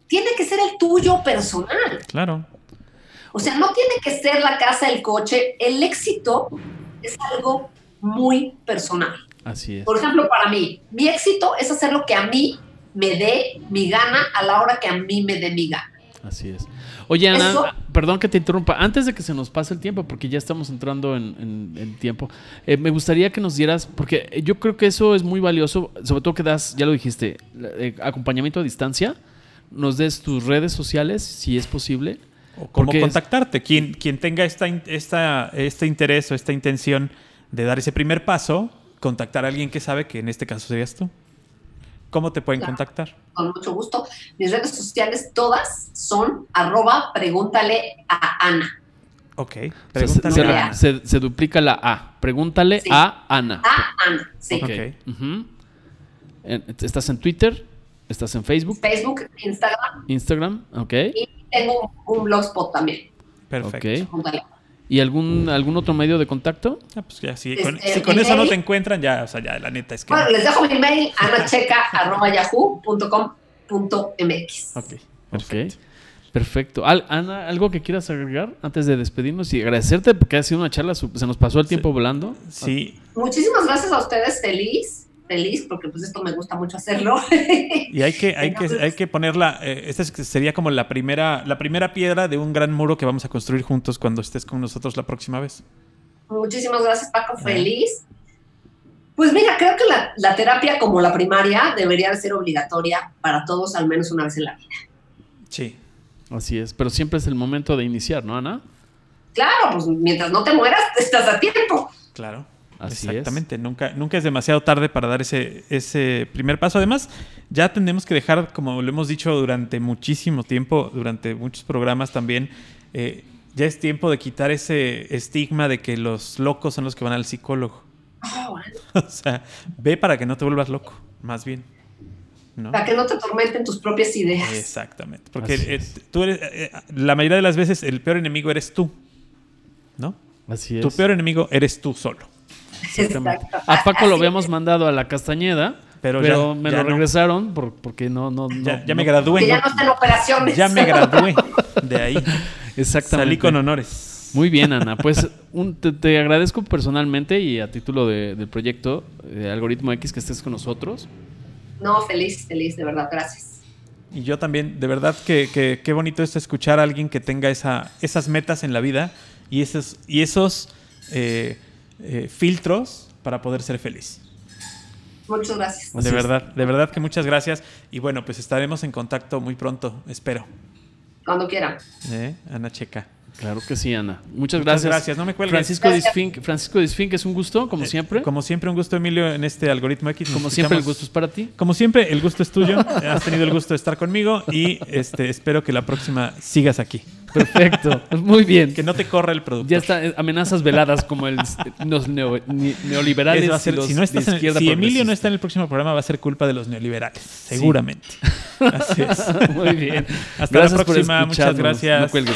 Tiene que ser el tuyo personal. Claro. O sea, no tiene que ser la casa, el coche. El éxito es algo muy personal. Así es. Por ejemplo, para mí, mi éxito es hacer lo que a mí me dé mi gana a la hora que a mí me dé mi gana. Así es. Oye, Ana, Eso- perdón que te interrumpa. Antes de que se nos pase el tiempo, porque ya estamos entrando en, en- en tiempo, eh, me gustaría que nos dieras, porque yo creo que eso es muy valioso, sobre todo que das, ya lo dijiste, eh, acompañamiento a distancia, nos des tus redes sociales, si es posible. O cómo contactarte. Quien, quien tenga esta, esta, este interés o esta intención de dar ese primer paso, contactar a alguien que sabe que en este caso serías tú. ¿Cómo te pueden Claro. contactar? Con mucho gusto. Mis redes sociales todas son arroba pregúntale a Ana. Ok. Se, Pregúntale se- a Ana. Se- se duplica la A. Pregúntale Sí. a Ana. A Ana, sí. Ok. Ok. Ujú. En- ¿Estás en Twitter? ¿Estás en Facebook? Facebook, Instagram ¿Instagram? Ok. y tengo un, un blogspot también. Perfecto. Ok. ¿Y algún, algún otro medio de contacto? Ah, pues ya, si, Este, con, si con mi eso no te encuentran, ya, o sea, ya la neta es que. Bueno, les dejo mi mail, anacheca.yahoo.com.mx. Ok. Ok. Perfecto. Perfecto. Al- Ana, ¿algo que quieras agregar antes de despedirnos y agradecerte porque ha sido una charla, su- se nos pasó el tiempo volando? Sí. Muchísimas gracias a ustedes, feliz, feliz, porque pues esto me gusta mucho hacerlo. Y hay que, hay que, hay que ponerla. eh, esta es- sería como la primera, la primera piedra de un gran muro que vamos a construir juntos cuando estés con nosotros la próxima vez. Muchísimas gracias, Paco, feliz. Pues mira, creo que la, la terapia como la primaria debería de ser obligatoria para todos al menos una vez en la vida. Sí. Así es, pero siempre es el momento de iniciar, ¿no, Ana? Claro, pues mientras no te mueras, estás a tiempo. Claro. Así Exactamente. Nunca, nunca es demasiado tarde para dar ese, ese primer paso. Además, ya tenemos que dejar, como lo hemos dicho durante muchísimo tiempo, durante muchos programas también, eh, ya es tiempo de quitar ese estigma de que los locos son los que van al psicólogo. Ah, bueno, o sea, ve para que no te vuelvas loco, más bien. ¿no? Para que no te tormenten tus propias ideas. Exactamente. Porque eh, tú eres, eh, la mayoría de las veces el peor enemigo eres tú. ¿No? Así es. Tu peor enemigo eres tú solo. Exactamente. Exacto. A Paco lo habíamos mandado a la Castañeda, Pero pero, ya- me ya lo no. regresaron por- porque no, no, no. Ya, me gradué. Que ya no está en operaciones. Ya me gradué de ahí. Exactamente. Salí con honores. Muy bien, Ana. Pues un- te, te agradezco personalmente y a título de- del proyecto de Algoritmo X que estés con nosotros. No, feliz, feliz, de verdad, gracias. Y yo también, de verdad que, que- qué bonito es escuchar a alguien que tenga esa, esas metas en la vida y esos, y esos eh, eh, filtros para poder ser feliz. Muchas gracias. Así de es. verdad, de verdad que muchas gracias. Y bueno, pues estaremos en contacto muy pronto, espero. Cuando quieran. ¿Eh? Ana Checa. Claro que sí, Ana. Muchas, Muchas gracias. gracias, no me cuelgues. Francisco. Disfink, Francisco Disfink, es un gusto, como siempre. Eh, Como siempre, un gusto, Emilio, en este algoritmo X. Nos Como siempre, el gusto es para ti. Como siempre, el gusto es tuyo. Has tenido el gusto de estar conmigo y este, espero que la próxima sigas aquí. Perfecto. Muy bien. Que no te corra el producto. Ya está, eh, amenazas veladas como el, los neo- ni- neoliberales. Ese va a ser- y los si no estás de en- izquierda si Emilio no está en el próximo programa, va a ser culpa de los neoliberales. Seguramente. Así es. Muy bien. Hasta la Gracias próxima. Muchas gracias. No cuelgues.